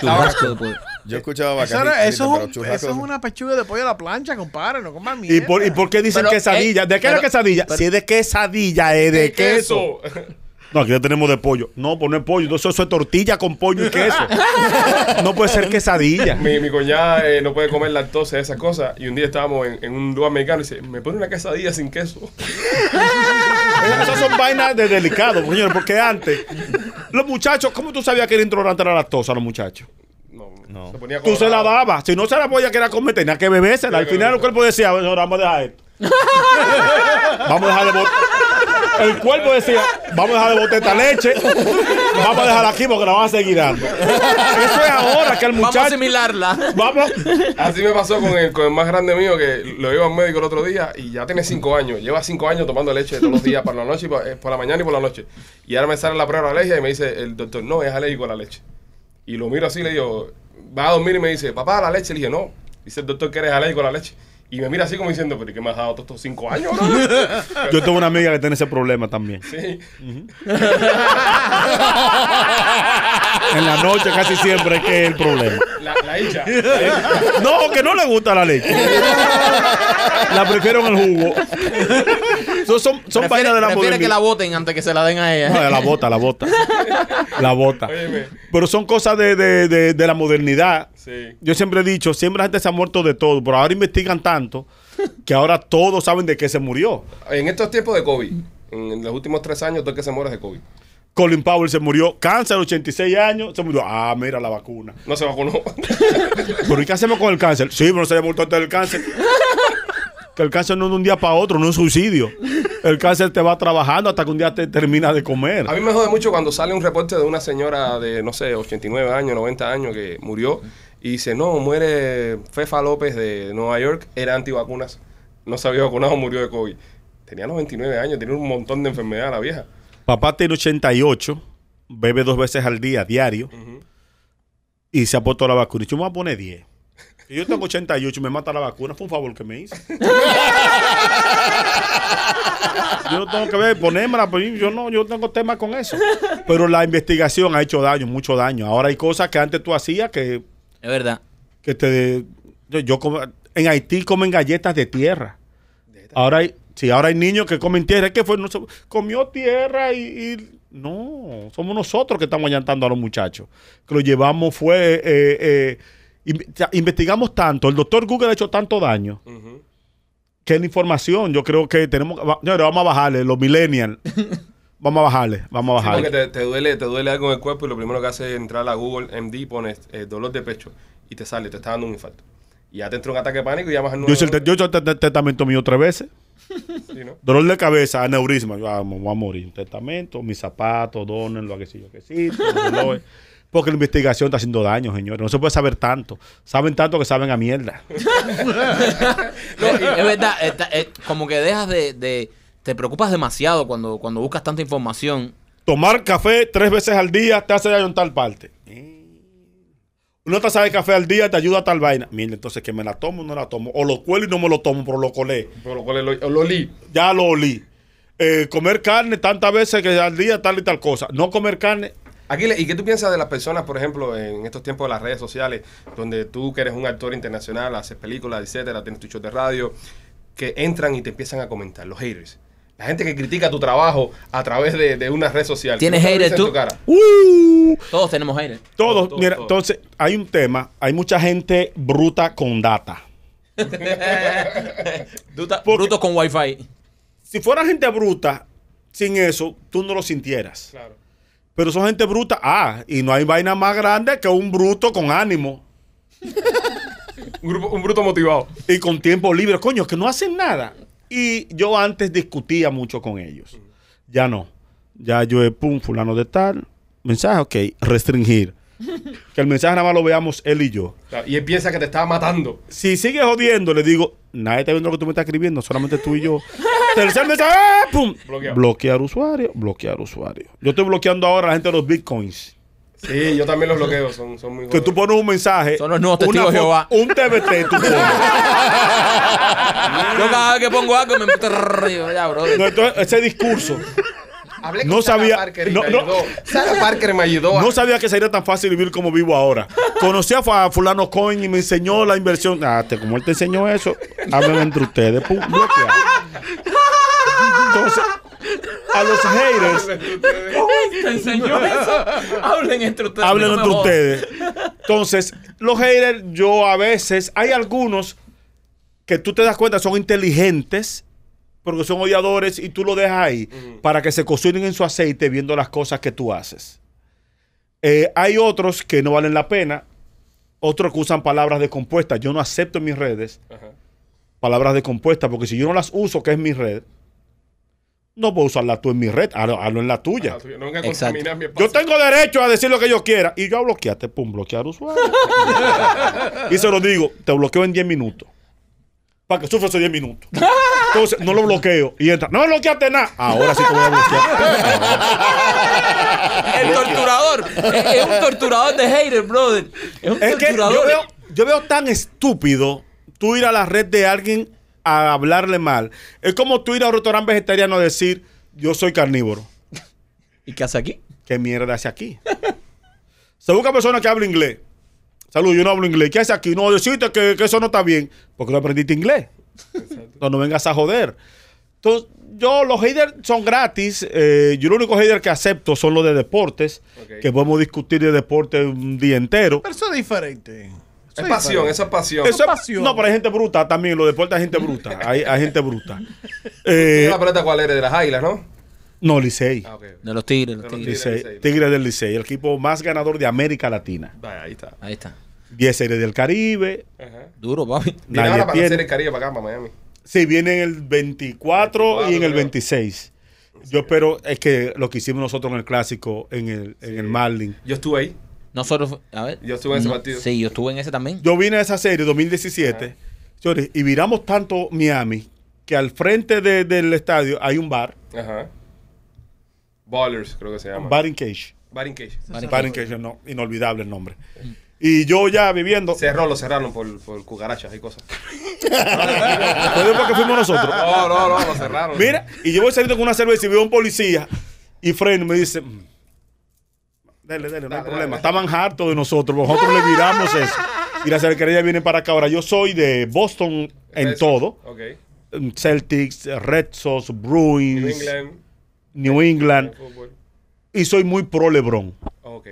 Churrasco de pollo.
Yo escuchaba
era- eso es un- eso es una pechuga de pollo a la plancha, compadre. No comas
¿Y
mierda.
por, ¿Y por qué dicen
Pero,
quesadilla?
eh,
¿De qué es la quesadilla?
pero-
si es de quesadilla, es de queso. No, aquí ya tenemos de pollo. No, pues no es pollo. Entonces eso es tortilla con pollo y queso. No puede ser quesadilla.
Mi, mi cuñada eh, no puede comer lactosa, esas cosas. Y un día estábamos en, en un lugar americano y dice, me pone una quesadilla sin queso.
Esas son vainas de delicado, señores, porque antes, los muchachos, ¿cómo tú sabías que era intolerante a la lactosa los muchachos?
No,
No.
Se ponía
Tú se la dabas. Si no se la podía querer comer, tenía que bebérsela. Al final el cuerpo decía, "Bueno, ahora vamos a dejar esto. vamos a dejar de botar. El cuerpo decía, vamos a dejar de botar esta leche. Vamos a dejarla aquí porque la vamos a seguir dando. Eso es ahora que el
Vamos a
muchacho.
asimilarla.
Vamos.
Así me pasó con el, con el más grande mío que lo iba al médico el otro día y ya tiene cinco años. Lleva cinco años tomando leche todos los días por la noche y por, eh, por la mañana y por la noche. Y ahora me sale la prueba de alergia y me dice el doctor, no, es alérgico a la leche. Y lo miro así y le digo, va a dormir y me dice, papá, la leche. Le dije, no. Dice el doctor que eres alérgico a la leche. Y me mira así como diciendo, pero ¿y qué me has dado todos estos cinco años? bro?"
Yo tengo una amiga que tiene ese problema también.
sí.
En la noche casi siempre es que es el problema.
La, la hincha.
No, que no le gusta la leche. La prefiero en el jugo. So- son son vainas de la
prefiere que la voten antes que se la den a ella.
No, la bota, la bota. La bota.
Óyeme.
Pero son cosas de, de- de- de la modernidad.
Sí.
Yo siempre he dicho, siempre la gente se ha muerto de todo, pero ahora investigan tanto que ahora todos saben de qué se murió.
En estos tiempos de COVID, en los últimos tres años, todo el que se muere es de COVID.
Colin Powell se murió, cáncer, 86 años, se murió. Ah, mira la vacuna.
No se vacunó.
¿Pero y qué hacemos con el cáncer? Sí, pero no se haya muerto antes del cáncer. Que el cáncer no es de un día para otro, no es un suicidio. El cáncer te va trabajando hasta que un día te termina de comer.
A mí me jode mucho cuando sale un reporte de una señora de, no sé, 89 años, 90 años que murió y dice, no, muere Fefa López de Nueva York, era antivacunas, no se había vacunado, murió de COVID. Tenía 99 años, tenía un montón de enfermedad la vieja.
Papá tiene 88, bebe dos veces al día, diario, y se ha puesto la vacuna. Y yo me voy a poner 10. Y yo tengo 88 y me mata la vacuna. Fue un favor que me hizo. yo no tengo que ver, ponérmela, pero yo no, yo no tengo tema con eso. Pero la investigación ha hecho daño, mucho daño. Ahora hay cosas que antes tú hacías que,
Es verdad.
que te... Yo, yo como- en Haití comen galletas de tierra. Ahora hay, sí, ahora hay niños que comen tierra. ¿Qué fue? No se- comió tierra y, y- No, somos nosotros que estamos allantando a los muchachos. Que lo llevamos fue... eh, eh, investigamos tanto. El doctor Google ha hecho tanto daño.
Ujú.
Que la información, yo creo que tenemos... señores, vamos a bajarle, los millennials. vamos a bajarle, vamos a
Sí, porque
bajarle.
te, te duele, te duele algo en el cuerpo y lo primero que hace es entrar a Google MD, pones eh, dolor de pecho y te sale, te está dando un infarto. Y ya te entra un ataque de pánico y llamas al
Yo hice el, te-
911.
yo hecho el te- testamento mío tres veces.
Sí, ¿no?
Dolor de cabeza, aneurisma. Yo, ah, me voy a morir. Testamento, mis zapatos, donen, lo que sí, lo que sí. Porque la investigación está haciendo daño, señores. No se puede saber tanto. Saben tanto que saben a mierda.
No, es verdad, está- es como que dejas de, de- Te preocupas demasiado cuando, cuando buscas tanta información.
Tomar café tres veces al día te hace daño en tal parte. Una taza de café al día te ayuda a tal vaina. Mira, entonces que me la tomo o no la tomo. O lo cuelo y no me lo tomo, pero lo colé.
Por lo cual lo, lo olí.
Ya lo olí. Eh, comer carne tantas veces que al día tal y tal cosa. No comer carne.
Aquí, ¿y qué tú piensas de las personas, por ejemplo, en estos tiempos de las redes sociales, donde tú que eres un actor internacional, haces películas, etcétera, tienes tu show de radio, que entran y te empiezan a comentar, los haters. La gente que critica tu trabajo a través de, de una red social.
¿Tienes haters tú?
tu cara.
¡Uh!
Todos tenemos aire.
Todos,
todo,
mira, entonces hay un tema, hay mucha gente bruta con data.
Brutos con wifi.
Si fuera gente bruta, sin eso, tú no lo sintieras.
Claro.
Pero son gente bruta, ah, y no hay vaina más grande que un bruto con ánimo
Un, grupo, un bruto motivado.
y con tiempo libre, coño, que no hacen nada. Y yo antes discutía mucho con ellos. Ya no. Ya yo he, pum, fulano de tal, mensaje, ok, restringir. Que el mensaje nada más lo veamos él y yo.
Y él piensa que te estaba matando.
Si sigue jodiendo, le digo, nadie está viendo lo que tú me estás escribiendo, solamente tú y yo. Tercer mensaje, ¡ah! ¡pum!
Bloqueado.
Bloquear usuario, bloquear usuario. Yo estoy bloqueando ahora a la gente de los bitcoins.
Sí, yo también los bloqueo. Son, son muy
Que tú pones un mensaje.
Son los nuevos testigos de Jehová.
Un TBT, tú pones.
Yo cada vez que pongo algo me digo, ya, bro.
No, entonces, ese discurso.
Hablé
No
con Sarah
sabía-
Parker y
no,
me
no.
ayudó. Sarah Parker me ayudó. a-
No sabía que sería tan fácil vivir como vivo ahora. Conocí a fulano coin y me enseñó la inversión. Ah, te- como él te enseñó eso, hablen entre ustedes. Pum, bloqueado. Entonces, a los haters,
¿Te enseñó eso? Hablen entre ustedes.
hablen entre ustedes. Entonces, los haters, yo a veces, hay algunos que tú te das cuenta son inteligentes, porque son odiadores y tú lo dejas ahí para que se cocinen en su aceite viendo las cosas que tú haces. Eh, hay otros que no valen la pena, otros que usan palabras descompuestas. Yo no acepto en mis redes
Ajá.
palabras descompuestas, porque si yo no las uso, que es mi red, no puedo usarla tú en mi red, hazlo, hazlo en la tuya.
Ah, No venga a
Exacto.
contaminar mi
Yo tengo derecho a decir lo que yo quiera. Y yo a bloquearte, pum, bloquear usuario. y se lo digo, te bloqueo en 10 minutos. Para que sufra esos 10 minutos. Entonces, no lo bloqueo. Y entra, no me bloqueaste nada. Ahora sí te voy a bloquear.
El torturador. es, es un torturador de hater, brother. Es un
es que
torturador.
yo veo, yo veo tan estúpido tú ir a la red de alguien a hablarle mal. Es como tú ir a un restaurante vegetariano a decir, yo soy carnívoro.
¿Y qué hace aquí?
¿Qué mierda hace aquí? Se busca persona que habla inglés. Salud, yo no hablo inglés. ¿Qué hace aquí? No, decirte que, que eso no está bien. Porque no aprendiste inglés. No, no vengas a joder. Entonces, yo, los haters son gratis. Eh, yo, lo único hater que acepto son los de deportes. Que podemos discutir de deporte un día entero.
Pero eso es diferente.
Es pasión,
diferente.
eso es pasión.
Eso es-
pasión.
no, pero hay gente bruta también. Los deportes hay gente bruta. Hay, hay gente bruta.
¿Y
Eh,
la pelota cuál eres? De las águilas, ¿no?
no, Licey.
Ah.
De los tigres, los tigres.
Licey.
Licey.
Tigres del Licey. El equipo más ganador de América Latina.
Vaya, ahí está.
Ahí está.
10 series del Caribe.
Ajá.
Duro, papi.
Nadie
ahora para
tiene.
hacer el Caribe para acá, para Miami.
Sí, viene en el 24, y en el
creo.
26. Yo espero es que lo que hicimos nosotros en el clásico, en el, en el Marlin.
Yo estuve ahí.
Nosotros, a ver.
Yo estuve en ese
No,
partido.
Sí, yo estuve en ese también.
Yo vine a esa serie 2017, señores, y viramos tanto Miami que al frente de- del estadio hay un bar,
Ajá. Ballers, creo que se llama.
Bar in Cage.
Bar in Cage.
Bar in Cage, no, inolvidable el nombre. Y yo ya viviendo,
Cerró, lo cerraron por, por cucarachas y cosas.
después porque fuimos nosotros.
No, no, no, lo cerraron.
Mira, y yo voy saliendo con una cerveza y veo a un policía y freno y me dice, "Mm, dale, dale, no hay problema.
dale.
Estaban hartos de nosotros, nosotros le viramos eso. Y la cercaría viene para acá. Ahora, yo soy de Boston en
Eso.
todo. Celtics, Red Sox, Bruins,
New England.
New England.
fútbol.
Y soy muy pro LeBron.
Ok.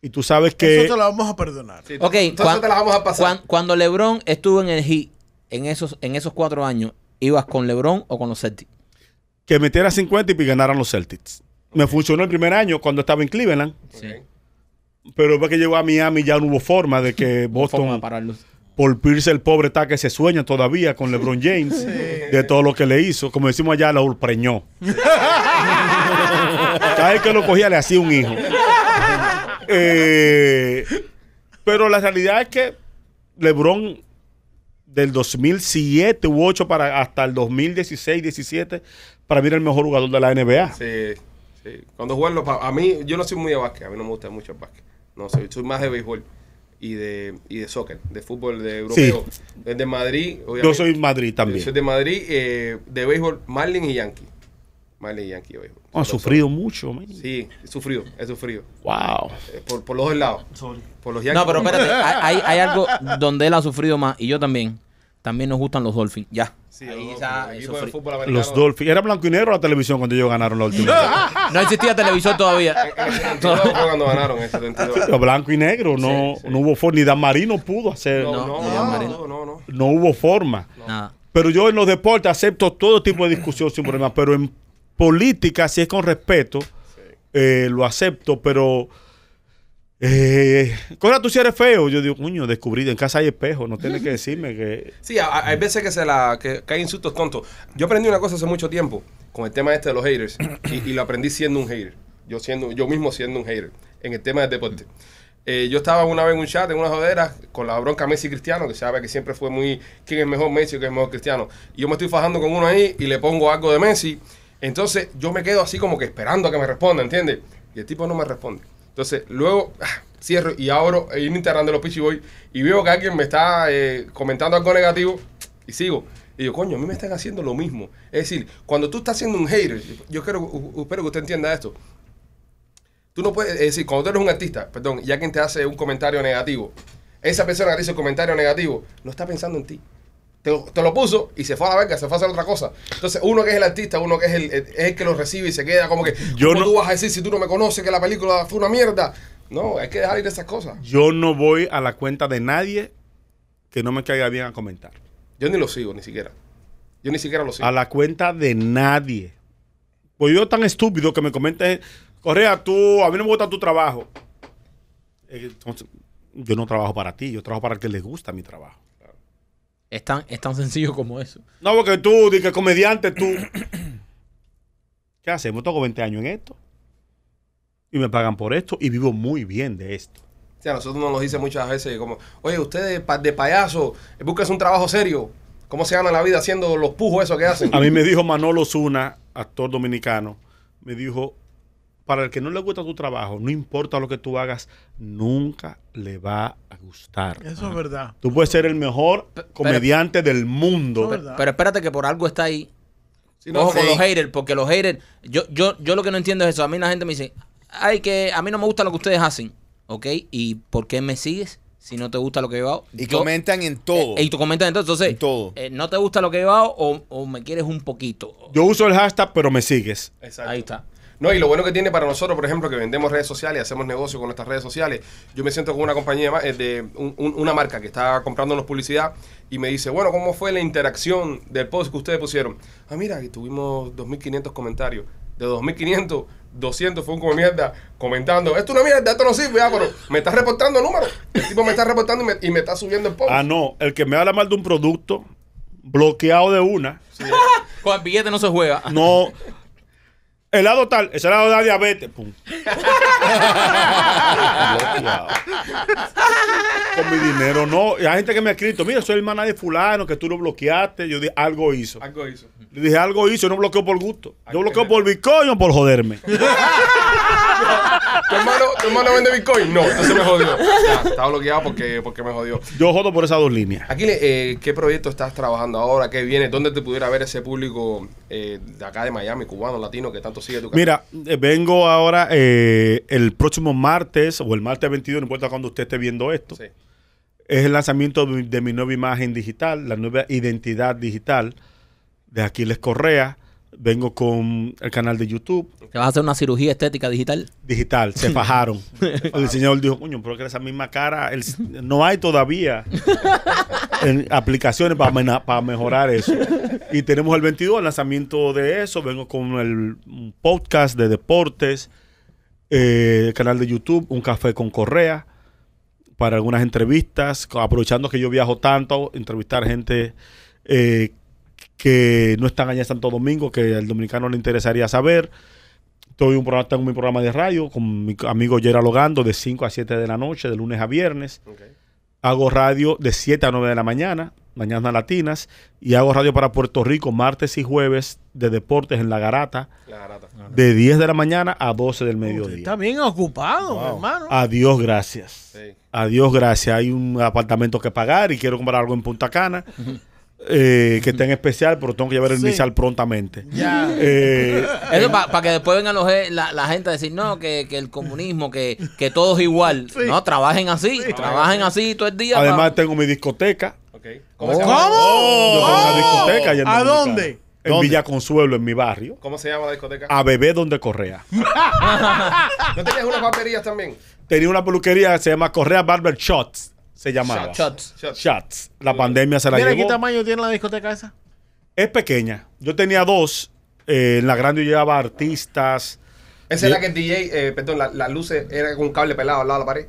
Y tú sabes
Eso
que
te lo vamos a perdonar.
Sí,
Ok,
entonces
cuan-
te la vamos a pasar.
cuan- cuando LeBron estuvo en el Heat, en esos, en esos cuatro años, ¿ibas con LeBron o con los Celtics?
que metiera 50 y ganaran los Celtics. Me funcionó el primer año cuando estaba en Cleveland.
Sí.
Pero después que llegó a Miami ya no hubo forma de que Boston...
pararlos.
Paul Pierce, el pobre, está que se sueña todavía con LeBron James de todo lo que le hizo. Como decimos allá, lo preñó. Cada vez que lo cogía le hacía un hijo. Eh, pero la realidad es que LeBron del 2007 u 8 para hasta el 2016, 17, para mí era el mejor jugador de la NBA.
Sí, sí. Cuando juegan los... A mí, yo no soy muy de básquet. A mí no me gusta mucho el básquet. No, soy, soy más de béisbol y de, y de soccer, de fútbol de europeo. Desde Madrid,
Yo soy Madrid
Yo
también.
soy de Madrid, eh, de béisbol, Marlin y Yankee. Marlin y Yankee.
Ha
Son los-
sufrido mucho. man.
Sí, he sufrido, he sufrido.
Wow.
Eh, por, por los dos lados. Por los Yankees.
No, pero espérate, hay, hay- hay algo donde él ha sufrido más, y yo también. También nos gustan los Dolphins. Ya.
Sí,
Ahí
los-
ya,
los
eso
fútbol
Dolphins. Era blanco y negro la televisión cuando ellos ganaron la última.
No existía televisor todavía.
En el 72 fue cuando ganaron en el 72.
Pero blanco y negro, no,
Sí, sí.
no hubo forma. Ni Dan Marino pudo hacer.
No,
No,
no,
no,
no,
Marino.
no, no, no.
hubo forma. Pero yo en los deportes acepto todo tipo de discusión sin problema. Pero en política, si es con respeto, eh, lo acepto. Pero. Eh, Cora, tú si eres feo. Yo digo, coño, descubrí. En casa hay espejo. No tienes que decirme que.
Sí, hay veces que se la que hay insultos tontos. Yo aprendí una cosa hace mucho tiempo con el tema este de los haters y, y lo aprendí siendo un hater. Yo siendo yo mismo siendo un hater en el tema del deporte. Eh, yo estaba una vez en un chat, en una jodera, con la bronca Messi Cristiano, que sabe que siempre fue muy quién es mejor Messi o quién es mejor Cristiano. Y yo me estoy fajando con uno ahí y le pongo algo de Messi. Entonces yo me quedo así como que esperando a que me responda, ¿entiendes? Y el tipo no me responde. Entonces luego ah, cierro y abro en Instagram de los Pichi Boys y veo que alguien me está eh, comentando algo negativo y sigo. Y digo, coño, a mí me están haciendo lo mismo. Es decir, cuando tú estás siendo un hater, yo quiero, espero que usted entienda esto. Tú no puedes, es decir, cuando tú eres un artista, perdón, y alguien te hace un comentario negativo, esa persona que dice comentario negativo no está pensando en ti. Te, lo- te lo puso y se fue a la verga, se fue a hacer otra cosa. Entonces, uno que es el artista, uno que es el, es el que lo recibe y se queda como que,
Yo
¿cómo
no-
tú vas a decir si tú no me conoces que la película fue una mierda? No, hay que dejar ir esas cosas.
Yo no voy a la cuenta de nadie que no me caiga bien a comentar.
Yo ni lo sigo, ni siquiera. Yo ni siquiera lo sigo.
A la cuenta de nadie. Pues yo tan estúpido que me comenten, Correa, tú, a mí no me gusta tu trabajo. Eh, Entonces, yo no trabajo para ti, yo trabajo para el que le gusta mi trabajo.
Es tan, es tan sencillo como eso.
No, porque tú, di que comediante, tú. ¿Qué hacemos? Tengo 20 años en esto. Y me pagan por esto y vivo muy bien de esto.
O sea, a nosotros nos lo dicen muchas veces como, oye, ustedes pa- de payaso, busquen un trabajo serio. ¿Cómo se gana la vida haciendo los pujos esos que hacen?
A mí me dijo Manolo Zuna, actor dominicano, me dijo, para el que no le gusta tu trabajo, no importa lo que tú hagas, nunca le va a gustar.
Eso es verdad.
Tú puedes ser el mejor
pero-
comediante del mundo.
Eso es verdad.
Pero espérate que por algo está ahí.
No,
Ojo con
sí.
los haters, porque los haters, yo, yo, yo lo que no entiendo es eso. A mí la gente me dice, ay, que a mí no me gusta lo que ustedes hacen. ¿Ok? ¿Y por qué me sigues si no te gusta lo que yo hago?
Y
Yo-
comentan en todo.
Eh, y tú comentas entonces, entonces,
En todo.
eh, ¿no te gusta lo que yo hago o, o me quieres un poquito?
Yo uso el hashtag, pero me sigues.
Exacto.
Ahí está.
No, y lo bueno que tiene para nosotros, por ejemplo, que vendemos redes sociales, hacemos negocio con nuestras redes sociales. Yo me siento con una compañía eh, de un- un- una marca que está comprándonos publicidad y me dice, bueno, ¿cómo fue la interacción del post que ustedes pusieron? Ah, mira, que tuvimos 2.500 comentarios. De 2.500, 200 fue un como mierda comentando, esto es una mierda, esto no sirve, ah, pero me está reportando números. El tipo me está reportando y me, y me está subiendo el post.
Ah, no. El que me habla mal de un producto, bloqueado de una,
Con el billete no se juega.
no. Helado tal, ese helado da diabetes. Pum. Bloqueado. Con mi dinero, no. Y hay gente que me ha escrito, mira, soy hermana de fulano, que tú lo bloqueaste. Yo dije, algo hizo.
Algo hizo.
Le dije, algo hizo, no bloqueo por gusto. Yo bloqueo por Bitcoin o por joderme.
¿Tu hermano, ¿Tu hermano vende Bitcoin? No, entonces me jodió. Ya, estaba bloqueado porque, porque me jodió.
Yo jodo por esas dos líneas.
Aquí, eh, ¿qué proyecto estás trabajando ahora? ¿Qué viene? ¿Dónde te pudiera ver ese público eh, de acá de Miami, cubano, latino, que tanto sigue tu canal?
Mira, eh, vengo ahora el próximo martes o el martes 22, no importa cuando usted esté viendo esto.
Sí.
Es el lanzamiento de, mi- de mi nueva imagen digital, la nueva identidad digital de Aquiles Correa. Vengo con el canal de YouTube
¿Te vas a hacer una cirugía estética digital?
digital. Se fajaron. el diseñador dijo, coño, pero que esa misma cara el- no hay todavía en aplicaciones para, mejorar eso. Y tenemos el 22, el lanzamiento de eso. Vengo con el podcast de deportes, eh, el canal de YouTube, Un Café con Correa, para algunas entrevistas, aprovechando que yo viajo tanto, entrevistar gente eh, que no están allá en Santo Domingo, que al dominicano le interesaría saber. Estoy un programa, tengo mi programa de radio con mi amigo Gerald Logando de 5 a 7 de la noche, de lunes a viernes. Hago radio de 7 a 9 de la mañana, mañanas latinas, y hago radio para Puerto Rico martes y jueves de deportes en La Garata,
La garata.
de 10 de la mañana a 12 del mediodía.
Está bien ocupado, hermano.
Adiós, gracias.
Sí.
Adiós, gracias. Hay un apartamento que pagar y quiero comprar algo en Punta Cana. eh, que esté en especial, pero tengo que llevar el
Sí.
inicial prontamente.
Ya.
Eh,
Eso para que después vengan los, la, la gente a decir, no, que, que el comunismo, que, que todo es igual.
Sí.
No, trabajen así, trabajen así todo el día.
además
pa-
tengo mi discoteca.
¿Cómo, llama?
Yo tengo una discoteca allá en
¿A
Dominicana.
dónde?
En
¿Dónde?
Villa Consuelo, en mi barrio.
¿Cómo se llama la discoteca?
A bebé donde Correa.
¿No tenías unas barberías también?
Tenía una peluquería que se llama Correa Barber Shots. Se llamaba.
Shots.
Shots.
Shots. La pandemia se la
Mira, ¿qué
llevó.
tamaño tiene la discoteca esa?
Es pequeña. Yo tenía dos. Eh, en la grande yo llevaba artistas.
Esa es la que el DJ, eh, perdón, la- las luces era con un cable pelado al lado de la pared.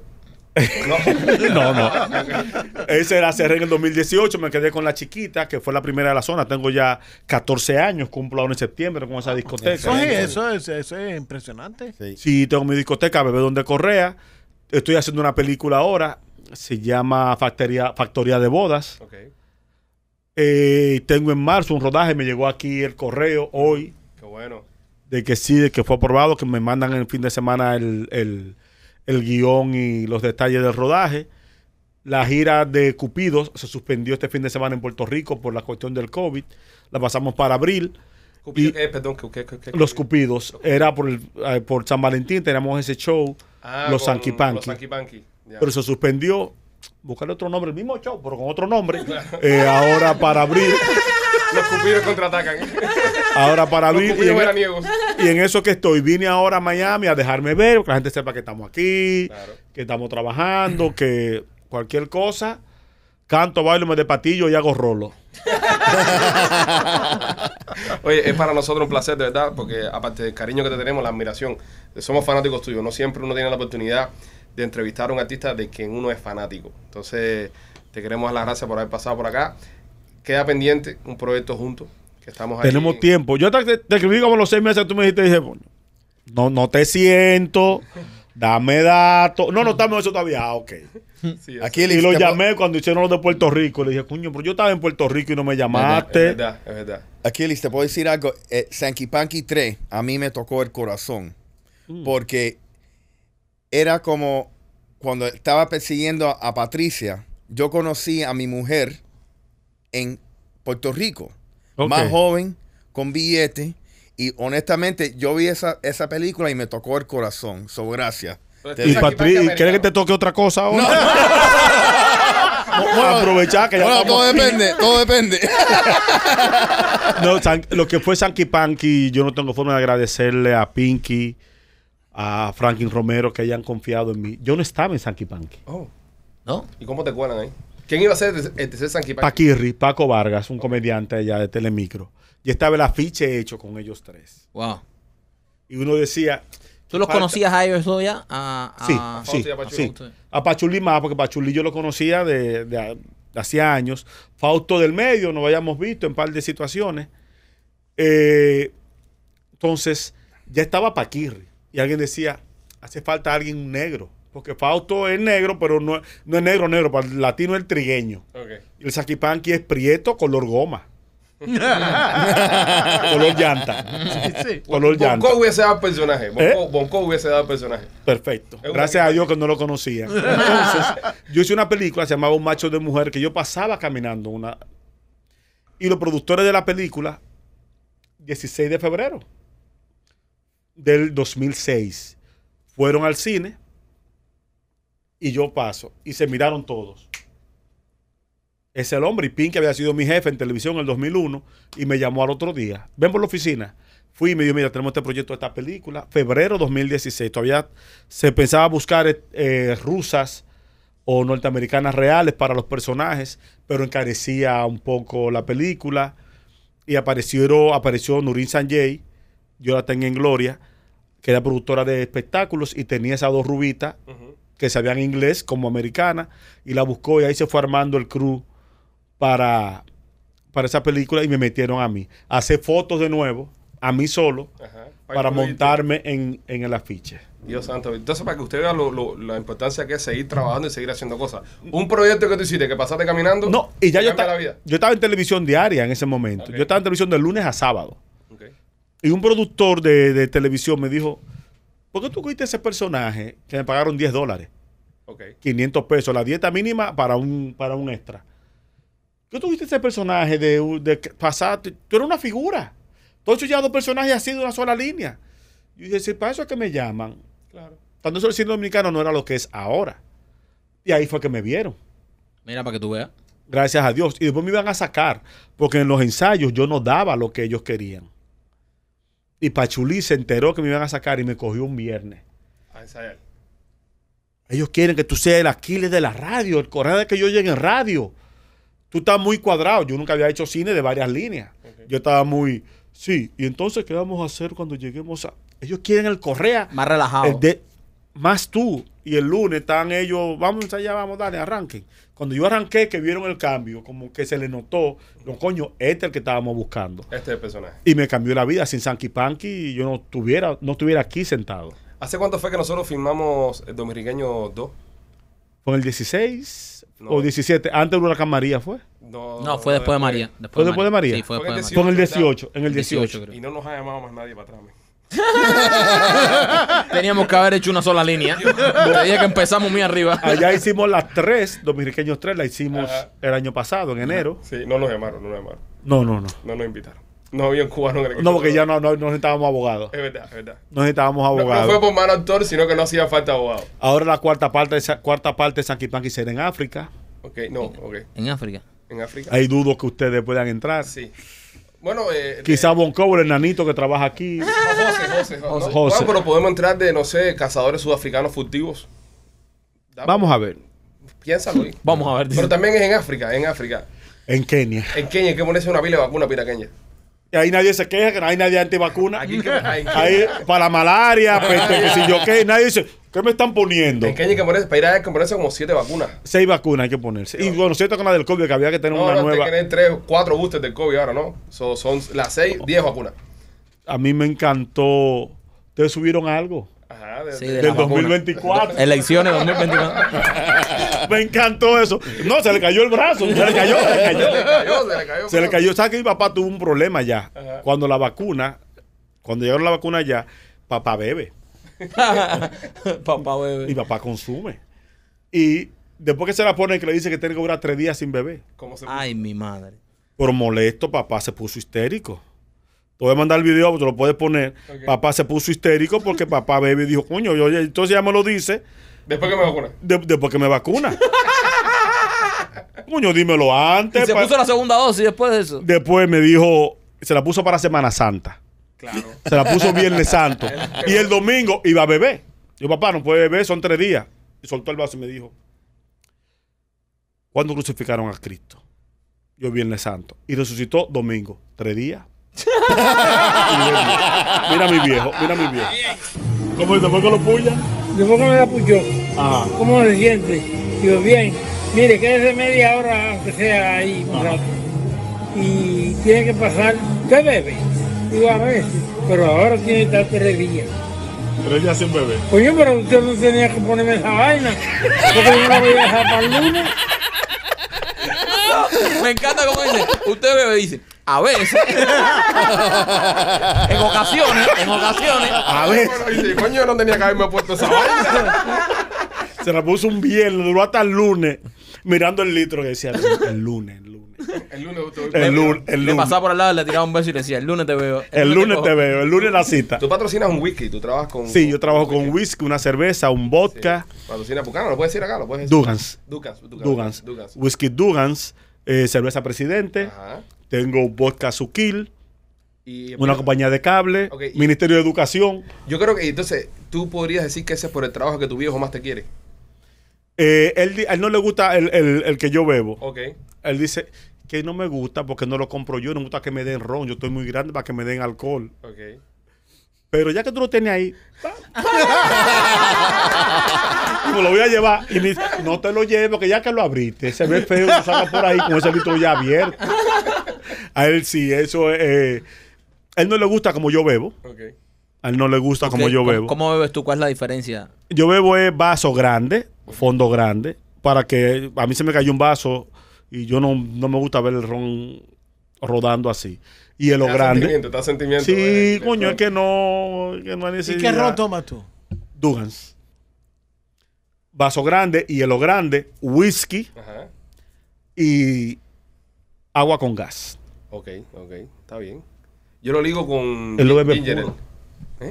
No.
No, no. Ese era cerré en el 2018. Me quedé con la chiquita, que fue la primera de la zona. Tengo ya 14 años. Cumplo ahora en septiembre con esa discoteca.
Eso es, eso es, eso es impresionante.
Sí.
Sí, tengo mi discoteca, Bebé Donde Correa. Estoy haciendo una película ahora. Se llama Factoría, Factoría de Bodas.
Ok,
Eh, tengo en marzo un rodaje. Me llegó aquí el correo hoy
qué bueno.
de que sí, de que fue aprobado, que me mandan el fin de semana el, el- el guion y los detalles del rodaje. La gira de Cupidos se suspendió este fin de semana en Puerto Rico por la cuestión del COVID. La pasamos para abril.
Cupido. Perdón, ¿qué, qué, qué- qué-
Los Cupidos. Era por, el- eh, por San Valentín, teníamos ese show.
Ah,
los Sanky
Los
Panky. Pero se suspendió. Buscarle otro nombre, el mismo show, pero con otro nombre. Eh, ahora para abril.
Los cupidos contraatacan.
Ahora para
Los
abril. Y en,
veraniegos.
y en eso que estoy. Vine ahora a Miami a dejarme ver, que la gente sepa que estamos aquí,
Claro.
que estamos trabajando, que cualquier cosa. Canto, bailo, me de patillo y hago rolo.
Oye, es para nosotros un placer, de verdad, porque aparte del cariño que te tenemos, la admiración, somos fanáticos tuyos. No siempre uno tiene la oportunidad de entrevistar a un artista de quien uno es fanático. Entonces, te queremos dar las gracias por haber pasado por acá. Queda pendiente un proyecto juntos, que estamos ahí.
Tenemos tiempo. Yo te, te escribí como los seis meses que tú me dijiste, dije, "Coño, no, no te siento, dame datos. No, no estamos en eso todavía. Ah, ok.
Sí.
Aquí
Y lo llamé cuando hicieron los de Puerto Rico. Le dije, coño, pero yo estaba en Puerto Rico y no me
Es
llamaste.
verdad, es verdad.
Aquí, Elis, te puedo decir algo. Eh, Panky 3 a mí me tocó el corazón. Porque era como cuando estaba persiguiendo a, a Patricia, yo conocí a mi mujer en Puerto Rico. Más joven, con billete. Y honestamente, yo vi esa, esa película y me tocó el corazón. So, gracias.
Y
Sanky Panky
Patri, ¿quieres que te toque otra cosa ahora? Aprovechar que ya
Bueno,
estamos
todo depende, todo depende.
No, San- lo que fue Sanky Panky, yo no tengo forma de agradecerle a Pinky, a Franklin Romero que hayan confiado en mí. Yo no estaba en Sanky Panky.
Oh,
¿No?
¿Y cómo te cuelan ahí? ¿Quién iba a ser el tercer Sanky Panky?
Paquirri, Paco Vargas, un comediante allá de Telemicro. Y estaba el afiche hecho con ellos tres.
Wow.
Y uno decía,
¿Tú los
Falta-
conocías a ellos dos ya? A, a-
sí,
Fausto
sí,
y a
sí. A Pachuli más, porque Pachuli yo lo conocía de, de- de hacía años. Fausto del medio, nos habíamos visto en un par de situaciones. Eh, entonces, ya estaba Paquirri. Y alguien decía, hace falta alguien negro. Porque Fausto es negro, pero no, no es negro, negro. Para el latino es el trigueño.
Ok.
Y el saquipanqui es prieto, color goma. color llanta.
Sí.
Color llanta.
Bonco hubiese dado el personaje. Bonco,
¿Eh?
Bonco hubiese dado el personaje.
Perfecto. Gracias a. Dios que no lo conocía. Entonces, yo hice una película, se llamaba Un macho de mujer, que yo pasaba caminando una... Y los productores de la película, 16 de febrero del 2006, fueron al cine y yo paso y se miraron todos. Es el hombre y Pink había sido mi jefe en televisión en el 2001 y me llamó al otro día. Ven por la oficina. Fui y me dijo, mira, tenemos este proyecto esta película. Febrero 2016. Todavía se pensaba buscar eh, eh, rusas o norteamericanas reales para los personajes, pero encarecía un poco la película. Y apareció, apareció Nurin Sanjay, yo la tengo en gloria, que era productora de espectáculos y tenía esas dos rubitas que sabían inglés como americana y la buscó y ahí se fue armando el crew para, para esa película y me metieron a mí. a hacer fotos de nuevo, a mí solo,
Ajá.
para montarme en, en el afiche.
Dios santo. Entonces, para que usted vea lo- lo- la importancia que es seguir trabajando y seguir haciendo cosas. Un proyecto que tú hiciste, que pasaste caminando.
No, y ya yo,
vida.
yo estaba en televisión diaria en ese momento. Yo estaba en televisión de lunes a sábado. Y un productor de, de televisión me dijo, ¿por qué tú cogiste ese personaje que me pagaron 10 dólares?
Ok.
500 pesos, la dieta mínima para un, para un extra. ¿Qué tuviste ese personaje de, de pasaste? Tú eres una figura. Tú has hecho ya dos personajes así de una sola línea. Y dije, si para eso es que me llaman.
Claro.
Cuando eso el cine dominicano no era lo que es ahora. Y ahí fue que me vieron.
Mira, para que tú veas.
Gracias a Dios. Y después me iban a sacar, porque en los ensayos yo no daba lo que ellos querían. Y Pachulí se enteró que me iban a sacar y me cogió un viernes.
A ensayar.
Ellos quieren que tú seas el Aquiles de la radio, el correo de que yo llegue en radio. Tú estás muy cuadrado. Yo nunca había hecho cine de varias líneas. Yo estaba muy, sí. Y entonces, ¿qué vamos a hacer cuando lleguemos a...? Ellos quieren el correa.
Más relajado.
el de- más tú. Y el lunes están ellos, vamos allá, vamos, dale, arranquen. Cuando yo arranqué, que vieron el cambio, como que se le notó, no, coño, este es el que estábamos buscando.
Este es el personaje.
Y me cambió la vida. Sin Sanky Panky, yo no estuviera, no estuviera aquí sentado.
¿Hace cuánto fue que nosotros filmamos el Dominiqueño 2?
¿Fue en el 16
No.
o 17? Antes del huracán María fue.
No,
No, fue después de María.
¿Fue después de María?
Sí, fue después
el
de
Fue en el
18,
18, en el
18,
18.
creo.
Y no nos ha llamado más nadie para atrás.
Teníamos que haber hecho una sola línea. Dije que empezamos muy arriba.
Allá hicimos las tres, Dominiqueños 3, la hicimos
Ajá.
el año pasado, en enero.
Sí, no nos llamaron, no nos llamaron.
No, no, no.
No nos invitaron. No había un cubano en el equipo.
No, porque ya no, no, no necesitábamos abogados.
Es verdad, es verdad.
No necesitábamos
No, no
abogados.
fue por mal actor, sino que no hacía falta abogado.
Ahora la cuarta parte, de esa- cuarta parte de Sanky Panky será en África.
Ok, no, ok.
En África.
En África.
Hay dudo que ustedes puedan entrar.
Sí. Bueno, eh,
Quizá Boncover, el nanito que trabaja aquí.
José, José, José.
José.
Bueno, pero podemos entrar de, no sé, cazadores sudafricanos furtivos. Dame,
Vamos a ver.
Piénsalo. ahí.
Vamos a ver. dice.
Pero también es en África, en África.
En Kenia.
En Kenia hay que ponerse una pila de vacuna piraqueña.
Y ahí nadie se queja, que no hay nadie antivacuna.
Aquí que, en,
Ahí, para la malaria, peste, que si yo qué, nadie dice, ¿qué me están poniendo?
en Kenia hay que ponerse, para ir que ponerse como siete vacunas.
Seis vacunas hay que ponerse. Y bueno, cierto con la del COVID, que había que tener
No,
una
no,
nueva.
te tienen tres, cuatro boosters del COVID ahora, ¿no? So, son las seis, diez vacunas.
A mí me encantó. ¿Ustedes subieron algo?
Ajá, de,
Sí,
de-
de
Del
la vacuna.
2024.
Elecciones 2024.
Me encantó eso. No, se le cayó el brazo. Se le cayó, se le cayó.
Se le cayó, se le cayó.
Se le cayó. ¿Sabes que mi papá tuvo un problema ya?
Ajá.
Cuando la vacuna, cuando llegaron la vacuna ya, papá bebe
Papá
y
bebé.
papá consume. Y después que se la pone, que le dice que tiene que durar tres días sin beber.
¿Cómo se
Ay, mi madre.
Pero molesto, papá se puso histérico. Te voy a mandar el video, te lo puedes poner. Papá se puso histérico porque papá bebe y dijo, coño, yo, entonces ya me lo dice
Después que me vacuna.
de- después que me vacuna. coño, dímelo
Y
antes.
se
pa-
puso la segunda dosis después de eso.
Después me dijo, se la puso para Semana Santa.
Claro.
Se la puso Viernes Santo. y el domingo iba a beber. Yo, papá, no puede beber, son tres días. Y soltó el vaso y me dijo, ¿cuándo crucificaron a Cristo? Yo Viernes Santo. Y resucitó domingo. Tres días. Mira mi viejo, mira mi viejo. ¿Cómo es? ¿Después que lo puya?
Después que me la puchó,
Ajá.
¿cómo se siente? Digo, bien, mire, quédese media hora, aunque sea ahí un rato. Y tiene que pasar, ¿usted bebe? Veces, pero ahora tiene que estar tres días.
Tres días sin beber.
Coño, pero usted no tenía que ponerme esa vaina, porque yo la voy a dejar para el lunes.
Me encanta como dice, usted bebe dice, a veces, en ocasiones, en ocasiones,
A ver,
Bueno, dice, coño, yo no tenía que haberme puesto esa vaina.
se la puso un viernes, duró hasta el lunes, mirando el litro que decía, el lunes, el lunes.
El usted-
El lunes, el
le pasaba por al lado, le tiraba un beso y le decía, el lunes te veo.
El lunes
cojo".
te veo, el lunes la cita.
Tú patrocinas un whisky, tú trabajas con.
Sí, yo trabajo con whisky, una cerveza, un vodka,
Patrocina Pucano, lo puedes decir acá, lo puedes decir.
Dugans.
Dugans. Dugans.
Dugans.
Dugans.
Whisky Dugans, eh, cerveza Presidente.
Ajá.
Tengo vodka Suquil,
Y,
una compañía de cable,
y-
Ministerio de Educación.
Yo creo que entonces tú podrías decir que ese es por el trabajo que tu viejo más te quiere.
Eh, él, él no le gusta el, el- el que yo bebo.
Ok.
Él dice que no me gusta porque no lo compro yo, no me gusta que me den ron, yo estoy muy grande para que me den alcohol. Pero ya que tú lo tienes ahí, me lo voy a llevar. Y me dice, no te lo lleves porque ya que lo abriste, se ve feo, tú salgas por ahí con ese litro ya abierto. A él sí, eso es. eh, a él no le gusta como yo bebo. A él no le gusta como yo
¿Cómo-
bebo.
¿Cómo bebes tú? ¿Cuál es la diferencia?
Yo bebo es vaso grande, fondo grande, para que a mí se me cayó un vaso y yo no, no me gusta ver el ron rodando así. Y el lo
da
grande.
Sentimiento, da sentimiento.
Sí,
de- de-
coño, es que no, que no hay
¿Y qué ron tomas tú?
Dugans. Vaso grande y lo grande, whisky
Ajá.
y agua con gas.
Ok, ok. Está bien. Yo lo ligo con
Él lo bebe
ginger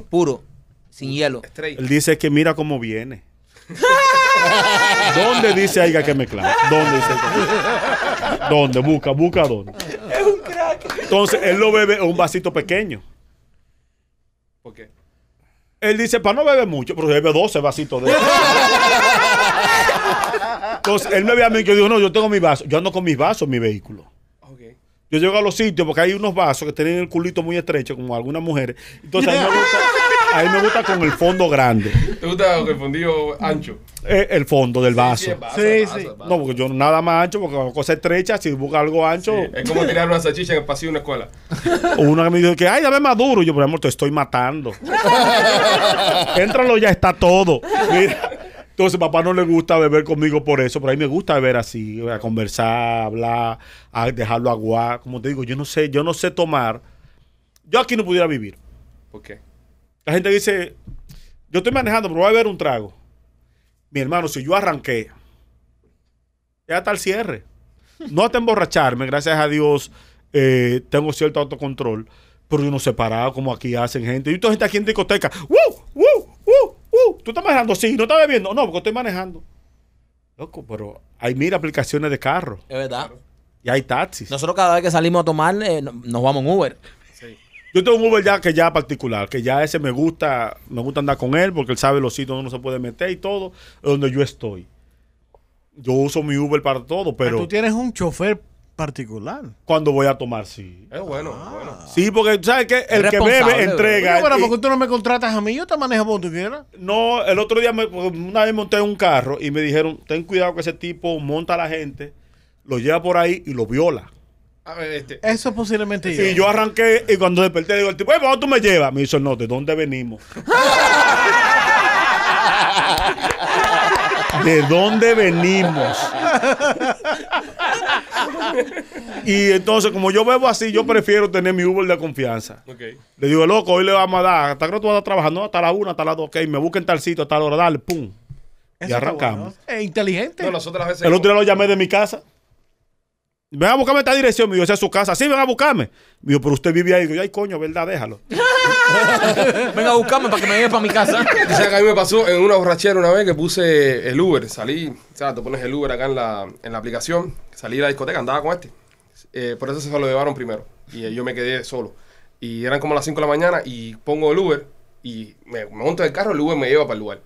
puro.
sin hielo.
Straight.
Él dice que mira cómo viene. ¿Dónde dice ahí que hay que mezclar? ¿Dónde dice mezclar? ¿Dónde? Busca, busca dónde. Es un crack. Entonces, él lo bebe en un vasito pequeño.
¿Por qué?
Él dice, para no beber mucho, pero bebe 12 vasitos de Entonces, él me ve a mí que yo digo, no, yo tengo mi vaso. Yo ando con mis vasos en mi vehículo.
Ok.
Yo llego a los sitios porque hay unos vasos que tienen el culito muy estrecho, como algunas mujeres. Entonces, a mí me gusta, a mí me gusta con el fondo grande.
¿Te gusta con el fondillo ancho?
Eh, el fondo del vaso.
Sí, el vaso,
Sí,
vaso,
sí.
vaso.
No, porque yo nada más ancho, porque con cosa estrecha, si busca algo ancho,
Es como tirar una salchicha en el pasillo de una escuela.
o una que me dice que, ay, dame más duro. Yo, por ejemplo, te estoy matando. Éntralo, ya está todo. Mira. Entonces, papá no le gusta beber conmigo por eso, pero a mí me gusta beber así, a conversar, hablar, a dejarlo aguar. Como te digo, yo no sé, yo no sé tomar. Yo aquí no pudiera vivir.
¿Por qué?
La gente dice, yo estoy manejando, pero voy a beber un trago. Mi hermano, si yo arranqué, ya está el cierre. No hasta emborracharme, gracias a Dios, eh, tengo cierto autocontrol, pero yo no sé parar como aquí hacen gente. Y toda gente aquí en discoteca, ¡Woo! ¡Woo! ¡Woo! ¡Woo! ¿Tú estás manejando? Sí, ¿no estás bebiendo? No, porque estoy manejando. Loco, pero hay mil aplicaciones de carro
Es verdad.
y hay taxis.
Nosotros cada vez que salimos a tomar, eh, no- nos vamos en Uber.
Yo tengo un Uber ya que ya particular, que ya ese me gusta, me gusta andar con él porque él sabe los sitios donde uno se puede meter y todo, donde yo estoy. Yo uso mi Uber para todo,
Pero
pero
tú tienes un chofer particular.
cuando voy a tomar, sí.
Es bueno, bueno.
Sí, porque ¿sabes qué? El que bebe entrega.
Oye, pero
Y-
¿por qué tú no me contratas a mí? Yo te manejo como tú quieras.
no, el otro día me- una vez monté en un carro y me dijeron, ten cuidado que ese tipo monta a la gente, lo lleva por ahí y lo viola.
A ver, este.
Eso es posiblemente
Y yo arranqué y cuando desperté digo, el tipo, "Oye, ¿para dónde tú me llevas? Me dice, no, ¿de dónde venimos? ¿De dónde venimos? y entonces, como yo bebo así, yo prefiero tener mi Uber de confianza. Le digo, loco, hoy le vamos a dar, ¿hasta que tú vas a estar trabajando? No, hasta la una, hasta las dos, ok, me busquen tal sitio, hasta la hora, dale, pum.
Eso
y arrancamos.
bueno. Es inteligente.
No, veces.
El otro día lo llamé de mi casa. Ven a buscarme esta dirección. Me dijo, esa es su casa. Sí, ven a buscarme. Me dijo, pero usted vive ahí. Digo, ay, coño, ¿verdad? Déjalo.
Venga a buscarme para que me lleve para mi casa.
O sea, que a mí me pasó en una borrachera una vez que puse el Uber, salí, o sea, te pones el Uber acá en la, en la aplicación, salí de la discoteca, andaba con este. Eh, por eso se lo llevaron primero y eh, yo me quedé solo. Y eran como las 5 de la mañana y pongo el Uber y me, me monto en el carro, el Uber me lleva para el lugar.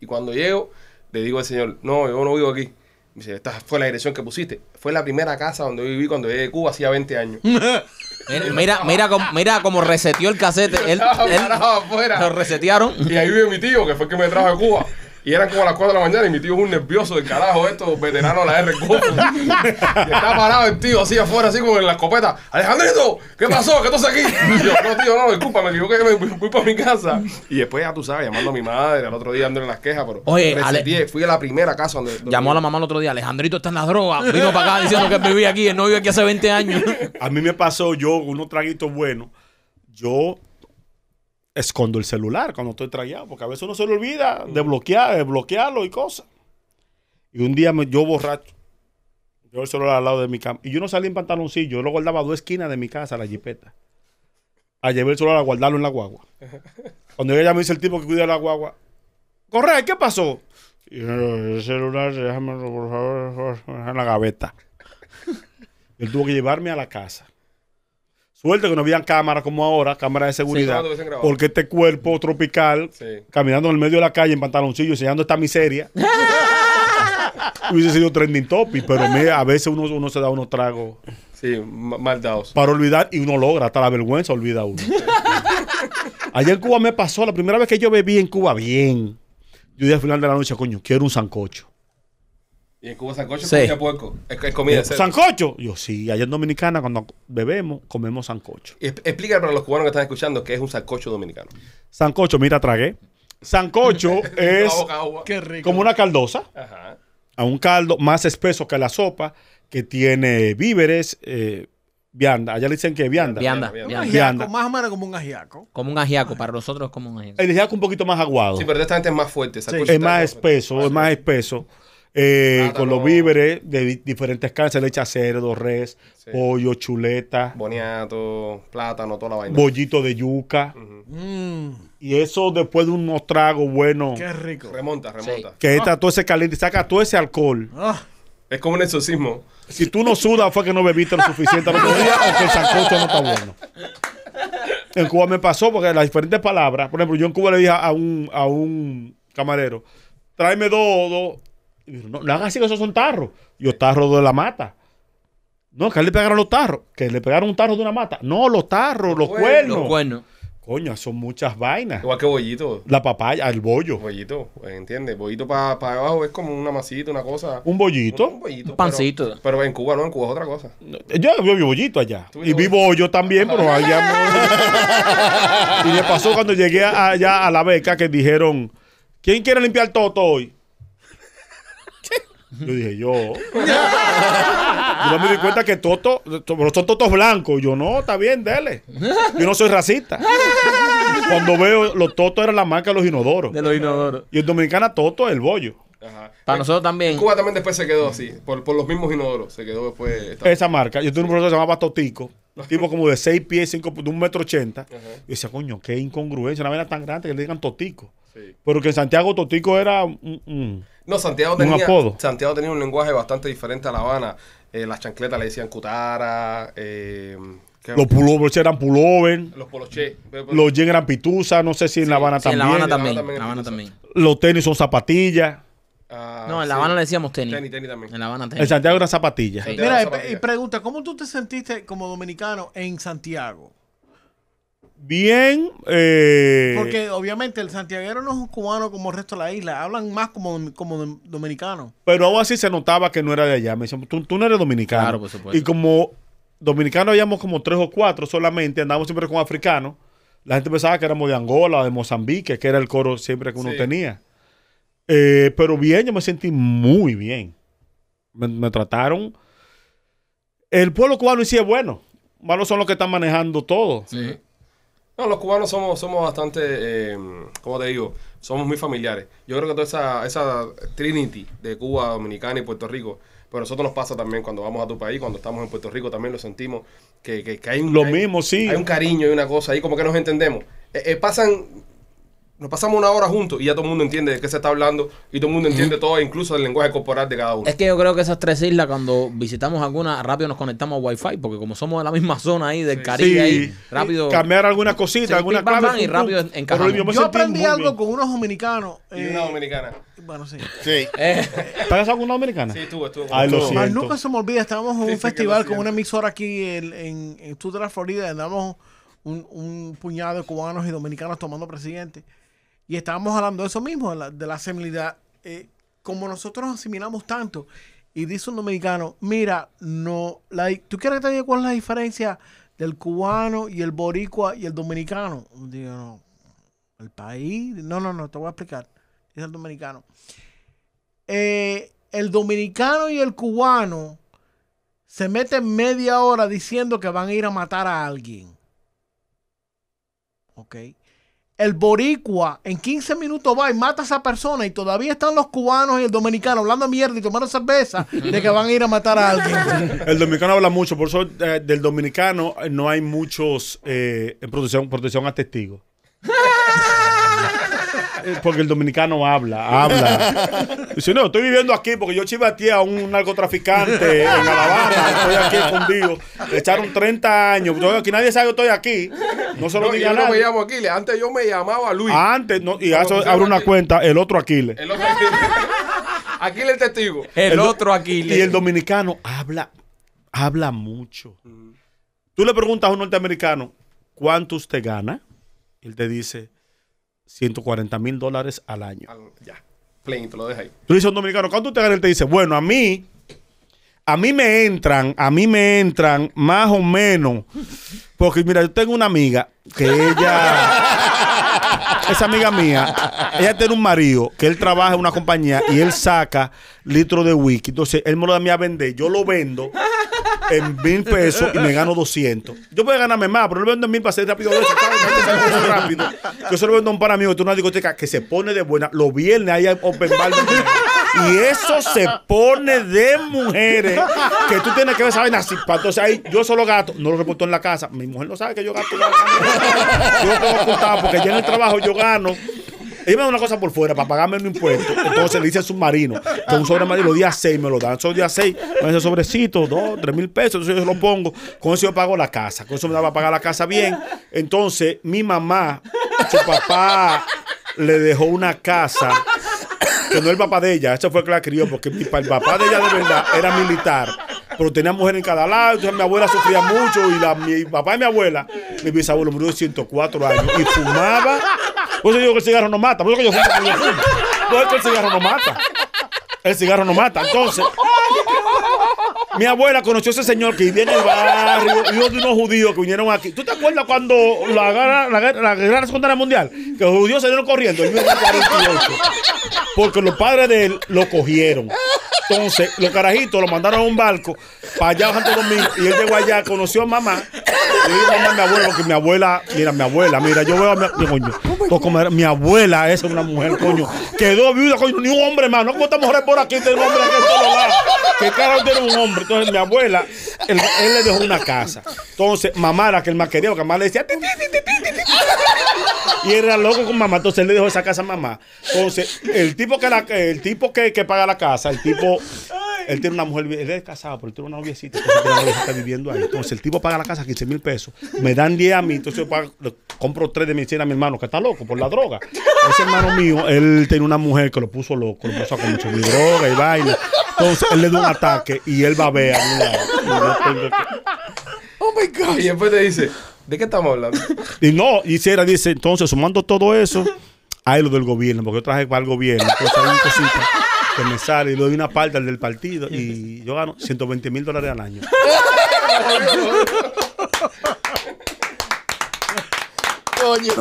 Y cuando llego, le digo al señor, no, yo no vivo aquí. Me dice, esta fue la dirección que pusiste. Fue la primera casa donde yo viví cuando llegué de Cuba hacía 20 años.
Mira, mira, mira, cómo, mira cómo reseteó el casete. Él, lo resetearon.
Y ahí vive mi tío, que fue el que me trajo de Cuba. Y eran como las 4 de la mañana y mi tío es un nervioso del carajo, estos veteranos de la R y está parado el tío así afuera, así como en la escopeta. Alejandrito, ¿qué pasó? ¿Qué estás aquí? Y yo, no, tío, no, disculpa, me equivoqué, me fui, para mi casa. Y después, ya tú sabes, llamando a mi madre, al otro día dándole las quejas, pero
Oye,
reseteé, fui a la primera casa donde... donde-
Llamó a la mamá el otro día. Alejandrito está en las drogas. Vino para acá diciendo que vivía aquí. Él no vive aquí hace 20 años.
A mí me pasó yo con unos traguitos buenos. Yo escondo el celular cuando estoy tragueado, porque a veces uno se le olvida de bloquear, bloquearlo y cosas. Y un día me- yo borracho, yo el celular al lado de mi cama, y yo no salí en pantaloncillo, yo lo guardaba a dos esquinas de mi casa, la jipeta. A llevar el celular a guardarlo en la guagua. Cuando ella me dice el tipo que cuida la guagua, corre, ¿qué pasó? Y el celular, déjamelo por favor en la gaveta. Él tuvo que llevarme a la casa. Suerte que no habían cámaras como ahora, cámaras de seguridad. porque este cuerpo tropical,
Sí.
caminando en el medio de la calle en pantaloncillo, enseñando esta miseria, hubiese sido trending topic. Pero mira, a veces uno, uno se da unos tragos
Sí, ma- mal dados.
para olvidar y uno logra, hasta la vergüenza olvida uno. Ayer en Cuba me pasó, la primera vez que yo bebí en Cuba, bien. Yo dije al final de la noche, coño, quiero un sancocho.
Y en Cuba sancocho
Sí.
es comida puerco. Es, es comida de cerdo.
¿Sancocho? Yo, sí, allá en Dominicana cuando bebemos, comemos sancocho.
Y expl- Explica para los cubanos que están escuchando qué es un sancocho dominicano.
Sancocho, mira, tragué. Sancocho es
La boca agua.
Qué rico.
como una caldosa,
Ajá.
a un caldo más espeso que la sopa, que tiene víveres, eh, vianda. Allá le dicen que vianda.
Vianda.
Vianda,
Un
vianda.
más o menos como un ajiaco.
Como un ajiaco. Para nosotros es como un ajiaco.
El ajiaco un poquito más aguado.
Sí, pero esta gente es más fuerte. sancocho
es más espeso, es más espeso. Eh, con los víveres de di- diferentes carnes. Se le echa cerdo, res,
Sí.
pollo, chuleta,
Boniato, plátano, toda la vaina.
bollito de yuca.
Mm,
Y eso después de unos tragos buenos.
qué rico.
Remonta, remonta.
Que entra todo ese caliente, saca todo ese alcohol.
Ah,
Es como un exorcismo.
Si tú no sudas fue que no bebiste lo suficiente el otro día o que el sancocho no está bueno. En Cuba me pasó porque las diferentes palabras, por ejemplo, yo en Cuba le dije a un, a un camarero, tráeme dos, dos. Y dijo, no, no hagas así que esos son tarros. Y yo, tarros de la mata. No, que a él le pegaron los tarros. Que le pegaron un tarro de una mata. No, los tarros, los,
cuernos.
cuernos.
Los cuernos.
Coño, son muchas vainas.
Igual que bollito.
La papaya, el bollo.
Bollito, ¿entiendes? Bollito para abajo es como una masita, una cosa.
Un bollito.
Un bollito.
Un pancito.
Pero, pero en Cuba no, en Cuba es otra cosa.
Yo, yo vivo bollito allá. Y vivo yo también, pero allá. Y me pasó cuando llegué allá a la beca que dijeron, ¿quién quiere limpiar toto hoy? Yo dije, yo. Yo me di cuenta que Toto, pero son totos blancos. Yo no, está bien, dele. Yo no soy racista. Cuando veo los totos eran la marca de los inodoros.
De los inodoros.
Y el dominicana toto es el bollo.
Ajá.
Para nosotros
En
también.
Cuba también después se quedó así, por, por los mismos inodoros. Se quedó después. esta-
Esa marca. Yo tuve un profesor que se llamaba Totico. Tipo como de 6 pies, 5 de un metro ochenta. Y decía, coño, qué incongruencia. Una vaina tan grande que le digan Totico.
Sí.
Pero que en Santiago Totico era un- un-
No, Santiago
Un
tenía,
apodo.
Santiago tenía un lenguaje bastante diferente a La Habana. Eh, las chancletas le decían cutara. Eh, ¿qué-
Los pullovers eran pullover.
los poloché.
Los jeans eran pitusa. No sé si en La Habana
Sí, en
también.
La Habana también.
La Habana
En La Habana
también
también.
Los tenis son zapatillas.
Ah,
No, en La
sí.
Habana le decíamos tenis.
Tenis, tenis también.
En La Habana
En
tenis.
Santiago eran zapatillas.
Sí.
Mira, y pregunta, ¿cómo tú te sentiste como dominicano en Santiago?
Bien. eh,
Porque obviamente el santiaguero no es un cubano como el resto de la isla, hablan más como, como dom- dominicano.
Pero aún así se notaba que no era de allá. Me decían, tú, tú no eres dominicano.
Claro, por supuesto.
Y como dominicanos habíamos como tres o cuatro solamente, andábamos siempre con africanos. La gente pensaba que éramos de Angola o de Mozambique, que era el coro siempre que uno
Sí.
tenía. Eh, pero bien, yo me sentí muy bien. Me, me trataron. El pueblo cubano en sí es bueno. Malos son los que están manejando todo.
Sí.
No, los cubanos somos, somos bastante, eh, ¿cómo te digo? Somos muy familiares. Yo creo que toda esa, esa trinity de Cuba, Dominicana y Puerto Rico, pero nosotros nos pasa también cuando vamos a tu país, cuando estamos en Puerto Rico también lo sentimos, que, que, que hay un...
Lo
hay-
mismo, sí.
Hay un cariño y una cosa ahí, como que nos entendemos. Eh, eh, pasan, nos pasamos una hora juntos y ya todo el mundo entiende de qué se está hablando y todo el mundo entiende todo, incluso el lenguaje corporal de cada uno.
Es que yo creo que esas tres islas, cuando visitamos alguna, rápido nos conectamos a Wi-Fi, porque como somos de la misma zona ahí, del Caribe,
Sí.
ahí, rápido.
Cambiar alguna cosita,
Sí,
alguna
pim, pam,
clave.
pam, y
pum, pum.
rápido
Pero
encajamos.
me
Yo aprendí algo
bien.
con unos dominicanos.
y
eh,
una dominicana.
bueno, sí.
Sí.
Eh,
¿Estás con una dominicana?
Sí, estuvo, estuvo.
Ay, lo siento.
Más nunca se me olvida, estábamos en
Sí,
un
sí
festival con una emisora aquí en, en, en sur de la Florida, andamos un, un puñado de cubanos y dominicanos tomando presidente. Y estábamos hablando de eso mismo, de la, de. Eh, como nosotros asimilamos tanto, y dice un dominicano, mira, no, la, ¿tú quieres que te diga cuál es la diferencia del cubano y el boricua y el dominicano? Digo, no, el país, no, no, no, te voy a explicar. Dice el dominicano. Eh, el dominicano y el cubano se meten media hora diciendo que van a ir a matar a alguien. ¿Ok? El boricua en 15 minutos va y mata a esa persona y todavía están los cubanos y el dominicano hablando mierda y tomando cerveza de que van a ir a matar a alguien.
El dominicano habla mucho, por eso eh, del dominicano eh, no hay muchos eh, en protección, protección a testigos. Porque el dominicano habla, habla. Dice, no, estoy viviendo aquí porque yo chivateé a un narcotraficante en Alabama, estoy aquí escondido. Le echaron 30 años, estoy aquí, nadie sabe que estoy aquí. No se lo
No,
diga
yo no me llamo Aquiles, antes yo me llamaba Luis.
Antes, no, y eso abre una cuenta, el otro Aquiles.
El otro Aquiles el testigo.
el, otro aquí.
Y el dominicano habla, habla mucho. Tú le preguntas a un norteamericano, ¿cuánto usted gana? Él te dice 140 mil dólares al año.
Al- Ya, plain, te lo deja ahí.
Tú dices a un dominicano, ¿cuánto usted gana? Él te dice, bueno, a mí, a mí me entran, a mí me entran más o menos. Porque mira, yo tengo una amiga que ella, esa amiga mía, ella tiene un marido que él trabaja en una compañía y él saca litros de whisky. Entonces él me lo da a mí a vender. Yo lo vendo en mil pesos y me gano 200. Yo puedo ganarme más, pero lo vendo en mil para hacer rápido. de rápido. Yo se lo vendo un para mí, que una discoteca que se pone de buena. Los viernes hay open bar. de- Y eso se pone de mujeres que tú tienes que ver esa así. Entonces ahí yo solo gato, no lo reporto en la casa. Mi mujer no sabe que yo gato. Yo, yo lo tengo porque ya en el trabajo yo gano. Ella me da una cosa por fuera para pagarme un impuesto. Entonces le dice al submarino que un sobre marino los días 6 me lo dan. Son días 6, me ese sobrecito, 2, 3 mil pesos. Entonces yo lo pongo. Con eso yo pago la casa. Con eso me daba a pagar la casa bien. Entonces mi mamá, su papá le dejó una casa que no el papá de ella, eso fue que la crió, porque mi el papá de ella de verdad era militar, pero tenía mujer en cada lado, entonces mi abuela sufría mucho y mi papá y mi abuela, mi bisabuelo murió de 104 años y fumaba. Por eso digo que el cigarro no mata, por eso que yo fumo porque yo fumo. Por eso que el cigarro no mata. El cigarro no mata. Entonces, mi abuela conoció a ese señor que vivía en barrio, hijo de unos judíos que vinieron aquí. ¿Tú te acuerdas cuando la guerra, la guerra, guerra mundial? Que los judíos salieron corriendo en 1948. Porque los padres de él lo cogieron. Entonces, los carajitos lo mandaron a un barco para allá a Santo Domingo. Y él llegó allá, conoció a mamá. Le dijo mamá mi abuela, porque mi abuela, mira, mi abuela, mira, yo veo a mi, mi- coño, pues como era- mi abuela es una mujer, coño, quedó viuda, coño, ni un hombre más, no como esta mujer por aquí, un hombre aquí. ¿Qué carajo tiene un hombre? Entonces, mi abuela, él, le dejó una casa. Entonces, mamá era que él más quería, porque mamá le decía, "Ti, ti, ti, ti, ti, ti, ti". y era loco con mamá, entonces él le dejó esa casa a mamá. Entonces, el tipo que la, el tipo que, que paga la casa, el tipo, él tiene una mujer, él es casado, pero él tiene una noviecita, entonces tiene una noviecita viviendo ahí. Entonces, el tipo paga la casa 15 mil pesos, me dan 10 a mí, entonces yo pago- le compro 3 de medicina a mi hermano, que está loco por la droga. Ese hermano mío, él tiene una mujer que lo puso loco, lo puso a consumir droga y vaina. Entonces, él le da un ataque y él va a ver a mi lado. Y yo tengo que-
Y después te dice, ¿de qué estamos hablando?
y no, y si era, dice, entonces sumando todo eso, hay lo del gobierno, porque yo traje para el gobierno, entonces hay una cosita que me sale y le doy una parte al del partido y yo gano 120 mil dólares al año.
Coño.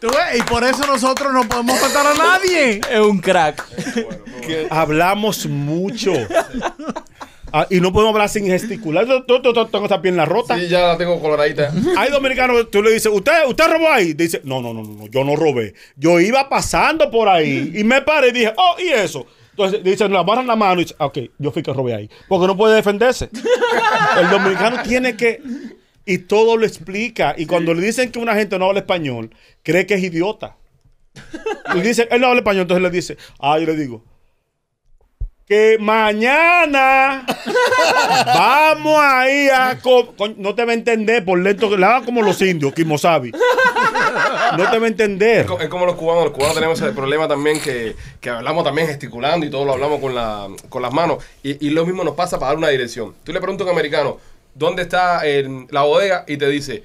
¿Tú ves? Y por eso nosotros no podemos contar a nadie.
Es un crack.
Hablamos mucho. Ah, y no podemos hablar sin gesticular. Yo, yo- yo- yo tengo esta pierna rota.
Sí, ya la tengo coloradita.
Hay dominicanos que tú le dices, ¿usted, ¿usted robó ahí? Dice, no, no, no, no, yo no robé. Yo iba pasando por ahí y me paré y dije, oh, ¿y eso? Entonces dice, le amarran la mano y dice, "Ah, ok, yo fui que robé ahí. Porque no puede defenderse. El dominicano tiene que. Y todo lo explica. Y cuando le dicen que una gente no habla español, cree que es idiota. Y dicen, él no habla español, entonces le dice, ah, yo le digo, que mañana vamos a ir a... no te va a entender por lento que le hagan como los indios, Kimosabi. No te va a entender.
Es co- es como los cubanos, los cubanos tenemos ese problema también que, que hablamos también gesticulando y todo lo hablamos con, la, con las manos. Y, y lo mismo nos pasa para dar una dirección. Tú le preguntas a un americano, ¿dónde está el- la bodega? Y te dice,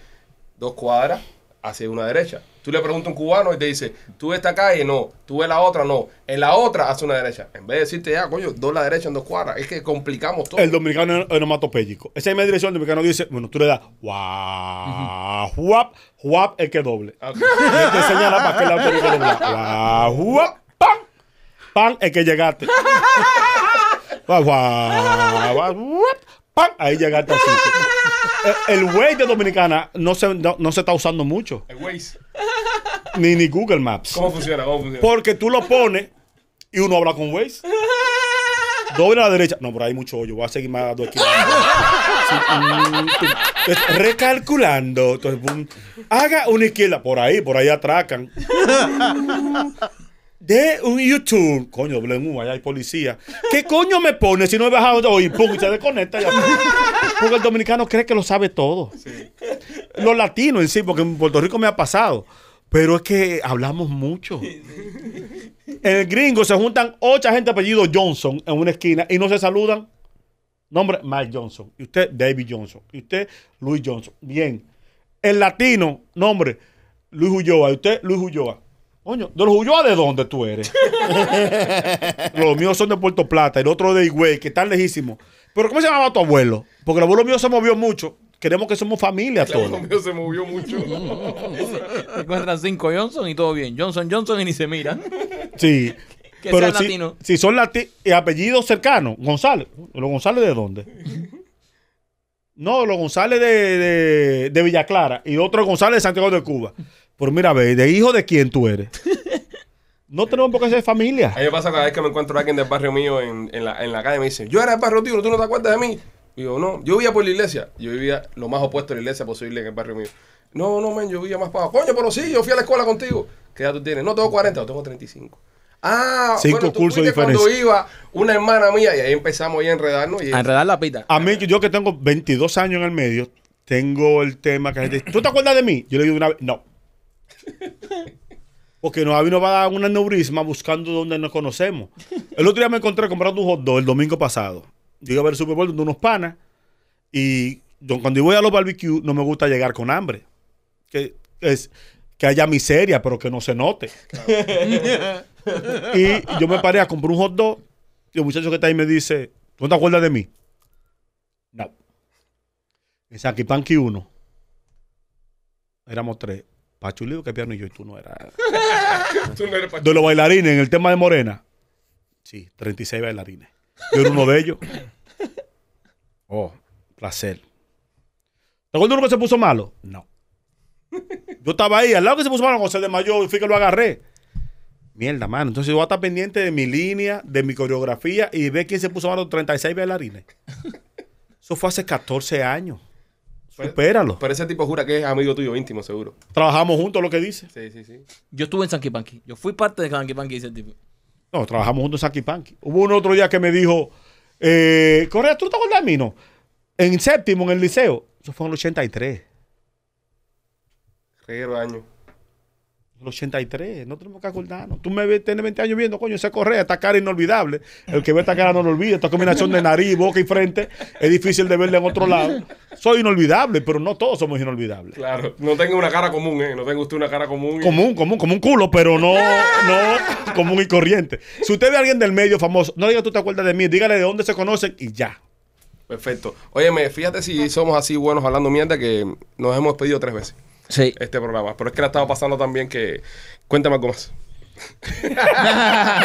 dos cuadras hacia una derecha. Tú le preguntas a un cubano y te dice, ¿tú ves esta calle? No. ¿Tú ves la otra? No. En la otra hace una derecha. En vez de decirte, ya, coño, dos la derecha en dos cuadras. Es que complicamos todo.
El dominicano es onomatopéyico. Esa es mi dirección. El dominicano dice, bueno, tú le das guau, juap, juap, es que doble.
Ok.
Y él te señala para qué lado tiene que doblar. Guau, juap, pam, pam, es que llegaste. Guau, juap, pam, ahí llegaste al sitio. El- El güey de Dominicana no se, no, no se está usando mucho.
El Waze.
Ni, ni Google Maps.
¿Cómo funciona? ¿Cómo funciona?
Porque tú lo pones y uno habla con Waze. Doble a la derecha. No, por ahí hay mucho hoyo. Voy a seguir más dos esquinas. Sí, mm, recalculando. Entonces, boom. haga una izquierda. Por ahí, por ahí atracan. De un YouTube. Coño, doble en U, allá hay policía. ¿Qué coño me pone si no he bajado hoy? Pum, y se desconecta. ya. Porque el dominicano cree que lo sabe todo. Los latinos en sí, porque en Puerto Rico me ha pasado. Pero es que hablamos mucho. En el gringo se juntan ocho gente apellido Johnson en una esquina y no se saludan. Nombre Mike Johnson. Y usted David Johnson. Y usted Luis Johnson. Bien. El latino, nombre Luis Ulloa. Y usted Luis Ulloa. Coño, ¿de los Ulloa de dónde tú eres? los míos son de Puerto Plata. El otro de Higüey, que están lejísimos. Pero ¿cómo se llamaba tu abuelo? Porque el abuelo mío se movió mucho. Queremos que somos familia
El abuelo
todos.
mío se movió mucho.
Encuentran cinco Johnson y todo bien. Johnson, Johnson y ni se miran.
Sí.
Que
Pero
sean
si,
latinos.
si son latinos y apellidos cercanos, González. ¿Los González de dónde? No, los González de, de, de Villa Clara y otro González de Santiago de Cuba. Pero mira, ve, ¿de hijo de quién tú eres? No tenemos por qué ser familia.
A mí me pasa cada vez que me encuentro a alguien del barrio mío en, en la, en la calle me dicen, yo era del barrio tío, ¿tú no te acuerdas de mí? Y yo, no, yo vivía por la iglesia. Yo vivía lo más opuesto a la iglesia posible en el barrio mío. No, no, men, yo vivía más para abajo. Coño, pero sí, yo fui a la escuela contigo. ¿Qué edad tú tienes? No, tengo 40, yo tengo 35. Ah,
Cinco
bueno, tú
cursos
fuiste cuando iba una hermana mía y ahí empezamos ya a enredarnos. Y
A enredar la pita.
A mí, yo que tengo 22 años en el medio, tengo el tema que la gente dice, ¿tú te acuerdas de mí? Yo le digo una vez, no. Porque nos va a dar un aneurisma buscando donde nos conocemos. El otro día me encontré comprando un hot dog el domingo pasado. Yo iba a ver el Super Bowl de unos panas y yo, cuando yo voy a los barbecues no me gusta llegar con hambre. Que, es, que haya miseria, pero que no se note. y yo me paré a comprar un hot dog y el muchacho que está ahí me dice, ¿tú no te acuerdas de mí? No. En Panky 1. Éramos tres. Pachulio, que piano y yo, y tú no eras.
tú no eres
De los bailarines, en el tema de Morena. Sí, 36 bailarines. Yo era uno de ellos. Oh, placer. ¿Te acuerdas uno que se puso malo? No. Yo estaba ahí, al lado que se puso malo, cuando se desmayó, y fui que lo agarré. Mierda, mano. Entonces yo voy a estar pendiente de mi línea, de mi coreografía y ver quién se puso malo 36 bailarines. Eso fue hace 14 años. Supéralo.
Pero ese tipo jura que es amigo tuyo íntimo, seguro.
Trabajamos juntos, lo que dice.
Sí, sí, sí.
Yo estuve en Sanky Panky. Yo fui parte de Sanky Panky, dice el tipo.
No, trabajamos juntos en Saki Panky. Hubo un otro día que me dijo, eh, Correa, ¿tú no te acuerdas de mí? No. En séptimo, en el liceo. Eso fue en el 83.
Reguero.
En el 83. No tenemos que acordarnos. Tú me ves, tienes 20 años viendo, coño, esa Correa, esta cara inolvidable. El que ve esta cara no lo olvida. Esta combinación de nariz, boca y frente es difícil de verle en otro lado. Soy inolvidable, pero no todos somos inolvidables.
Claro. No tengo una cara común, ¿eh? No tengo usted una cara común. y-
Común, común, como un culo, pero no, no común y corriente. Si usted ve a alguien del medio famoso, no diga tú te acuerdas de mí, dígale de dónde se conocen y ya.
Perfecto. Óyeme, fíjate si somos así buenos hablando mierda que nos hemos pedido tres veces
Sí.
este programa. Pero es que la estaba pasando también que... Cuéntame algo más.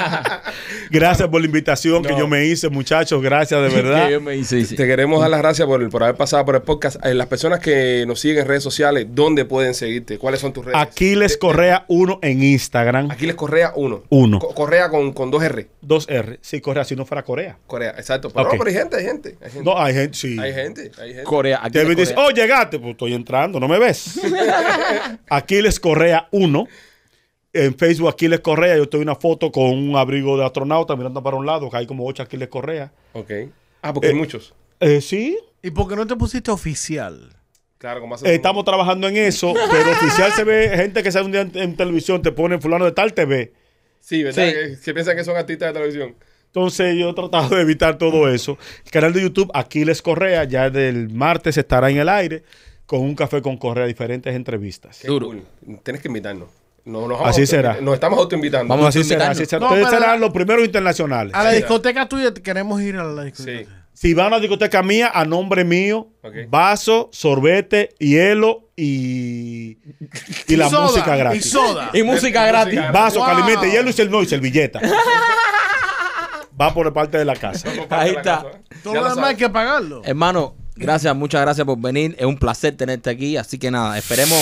Gracias por la invitación que yo me hice, muchachos. Gracias, de verdad.
Que yo me hice, sí.
Te queremos dar las gracias por, por haber pasado por el podcast. Eh, las personas que nos siguen en redes sociales, ¿dónde pueden seguirte? ¿Cuáles son tus redes?
Aquiles Correa 1 en Instagram.
Aquiles Correa 1.
Uno.
Correa con, con dos R.
2R. Sí, Correa, si no fuera Corea.
Corea, exacto. Pero,
Ok.
no, pero hay gente, hay gente. Hay gente.
No, hay gente, sí.
Hay gente, hay gente.
Corea.
Dice,
Corea.
oh, llegaste. Pues estoy entrando, no me ves. Aquiles Correa 1. En Facebook, Aquiles Correa. Yo estoy en una foto con un abrigo de astronauta mirando para un lado, que hay como ocho Aquiles Correa.
Ok. Ah, porque hay
Eh,
muchos.
Eh, sí,
¿Y por qué no te pusiste oficial?
Claro, como hace
Eh, estamos trabajando en eso, pero oficial se ve gente que sale un día en, en televisión, te pone fulano de tal TV.
Sí, ¿verdad?
Sí.
Que, que piensan que son artistas de televisión.
Entonces yo he tratado de evitar todo eso. El canal de YouTube Aquiles Correa ya del martes estará en el aire con un café con Correa, diferentes entrevistas.
Qué
Duro.
cool. Tienes que invitarnos. No, nos vamos
Así será.
Nos estamos autoinvitando.
Vamos
Así será, así será.
No,
Ustedes serán
la-
los primeros internacionales.
A la
Sí.
discoteca tuya queremos ir a la discoteca.
Sí.
Si van a la discoteca mía, a nombre mío,
Ok.
vaso, sorbete, hielo y, y la
soda,
música gratis.
Y soda.
Y música
Y
gratis.
Vaso,
Wow.
calimente, hielo y, no, y servilleta. Va por parte de la casa.
Ahí está.
Todo lo demás hay que pagarlo.
Hermano, gracias, muchas gracias por venir. Es un placer tenerte aquí. Así que nada, esperemos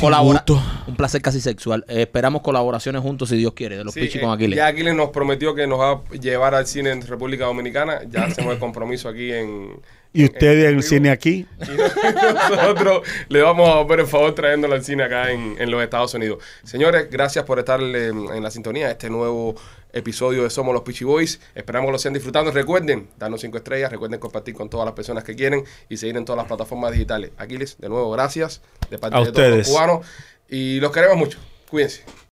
colaborar. Un placer casi sexual. Eh, esperamos colaboraciones juntos, si Dios quiere, de los
Sí,
Pichi
eh,
con Aquiles.
Ya Aquiles nos prometió que nos va a llevar al cine en República Dominicana. Ya hacemos el compromiso aquí en.
Y ustedes en el
vivo.
cine aquí.
Nosotros le vamos a ver el favor trayéndolo al cine acá en, en los Estados Unidos. Señores, gracias por estar en la sintonía de este nuevo episodio de Somos los Pichi Boys. Esperamos que lo sigan disfrutando. Recuerden darnos cinco estrellas, recuerden compartir con todas las personas que quieren y seguir en todas las plataformas digitales. Aquiles, de nuevo, gracias de parte
A
de todos los
ustedes.
cubanos y los queremos mucho. Cuídense.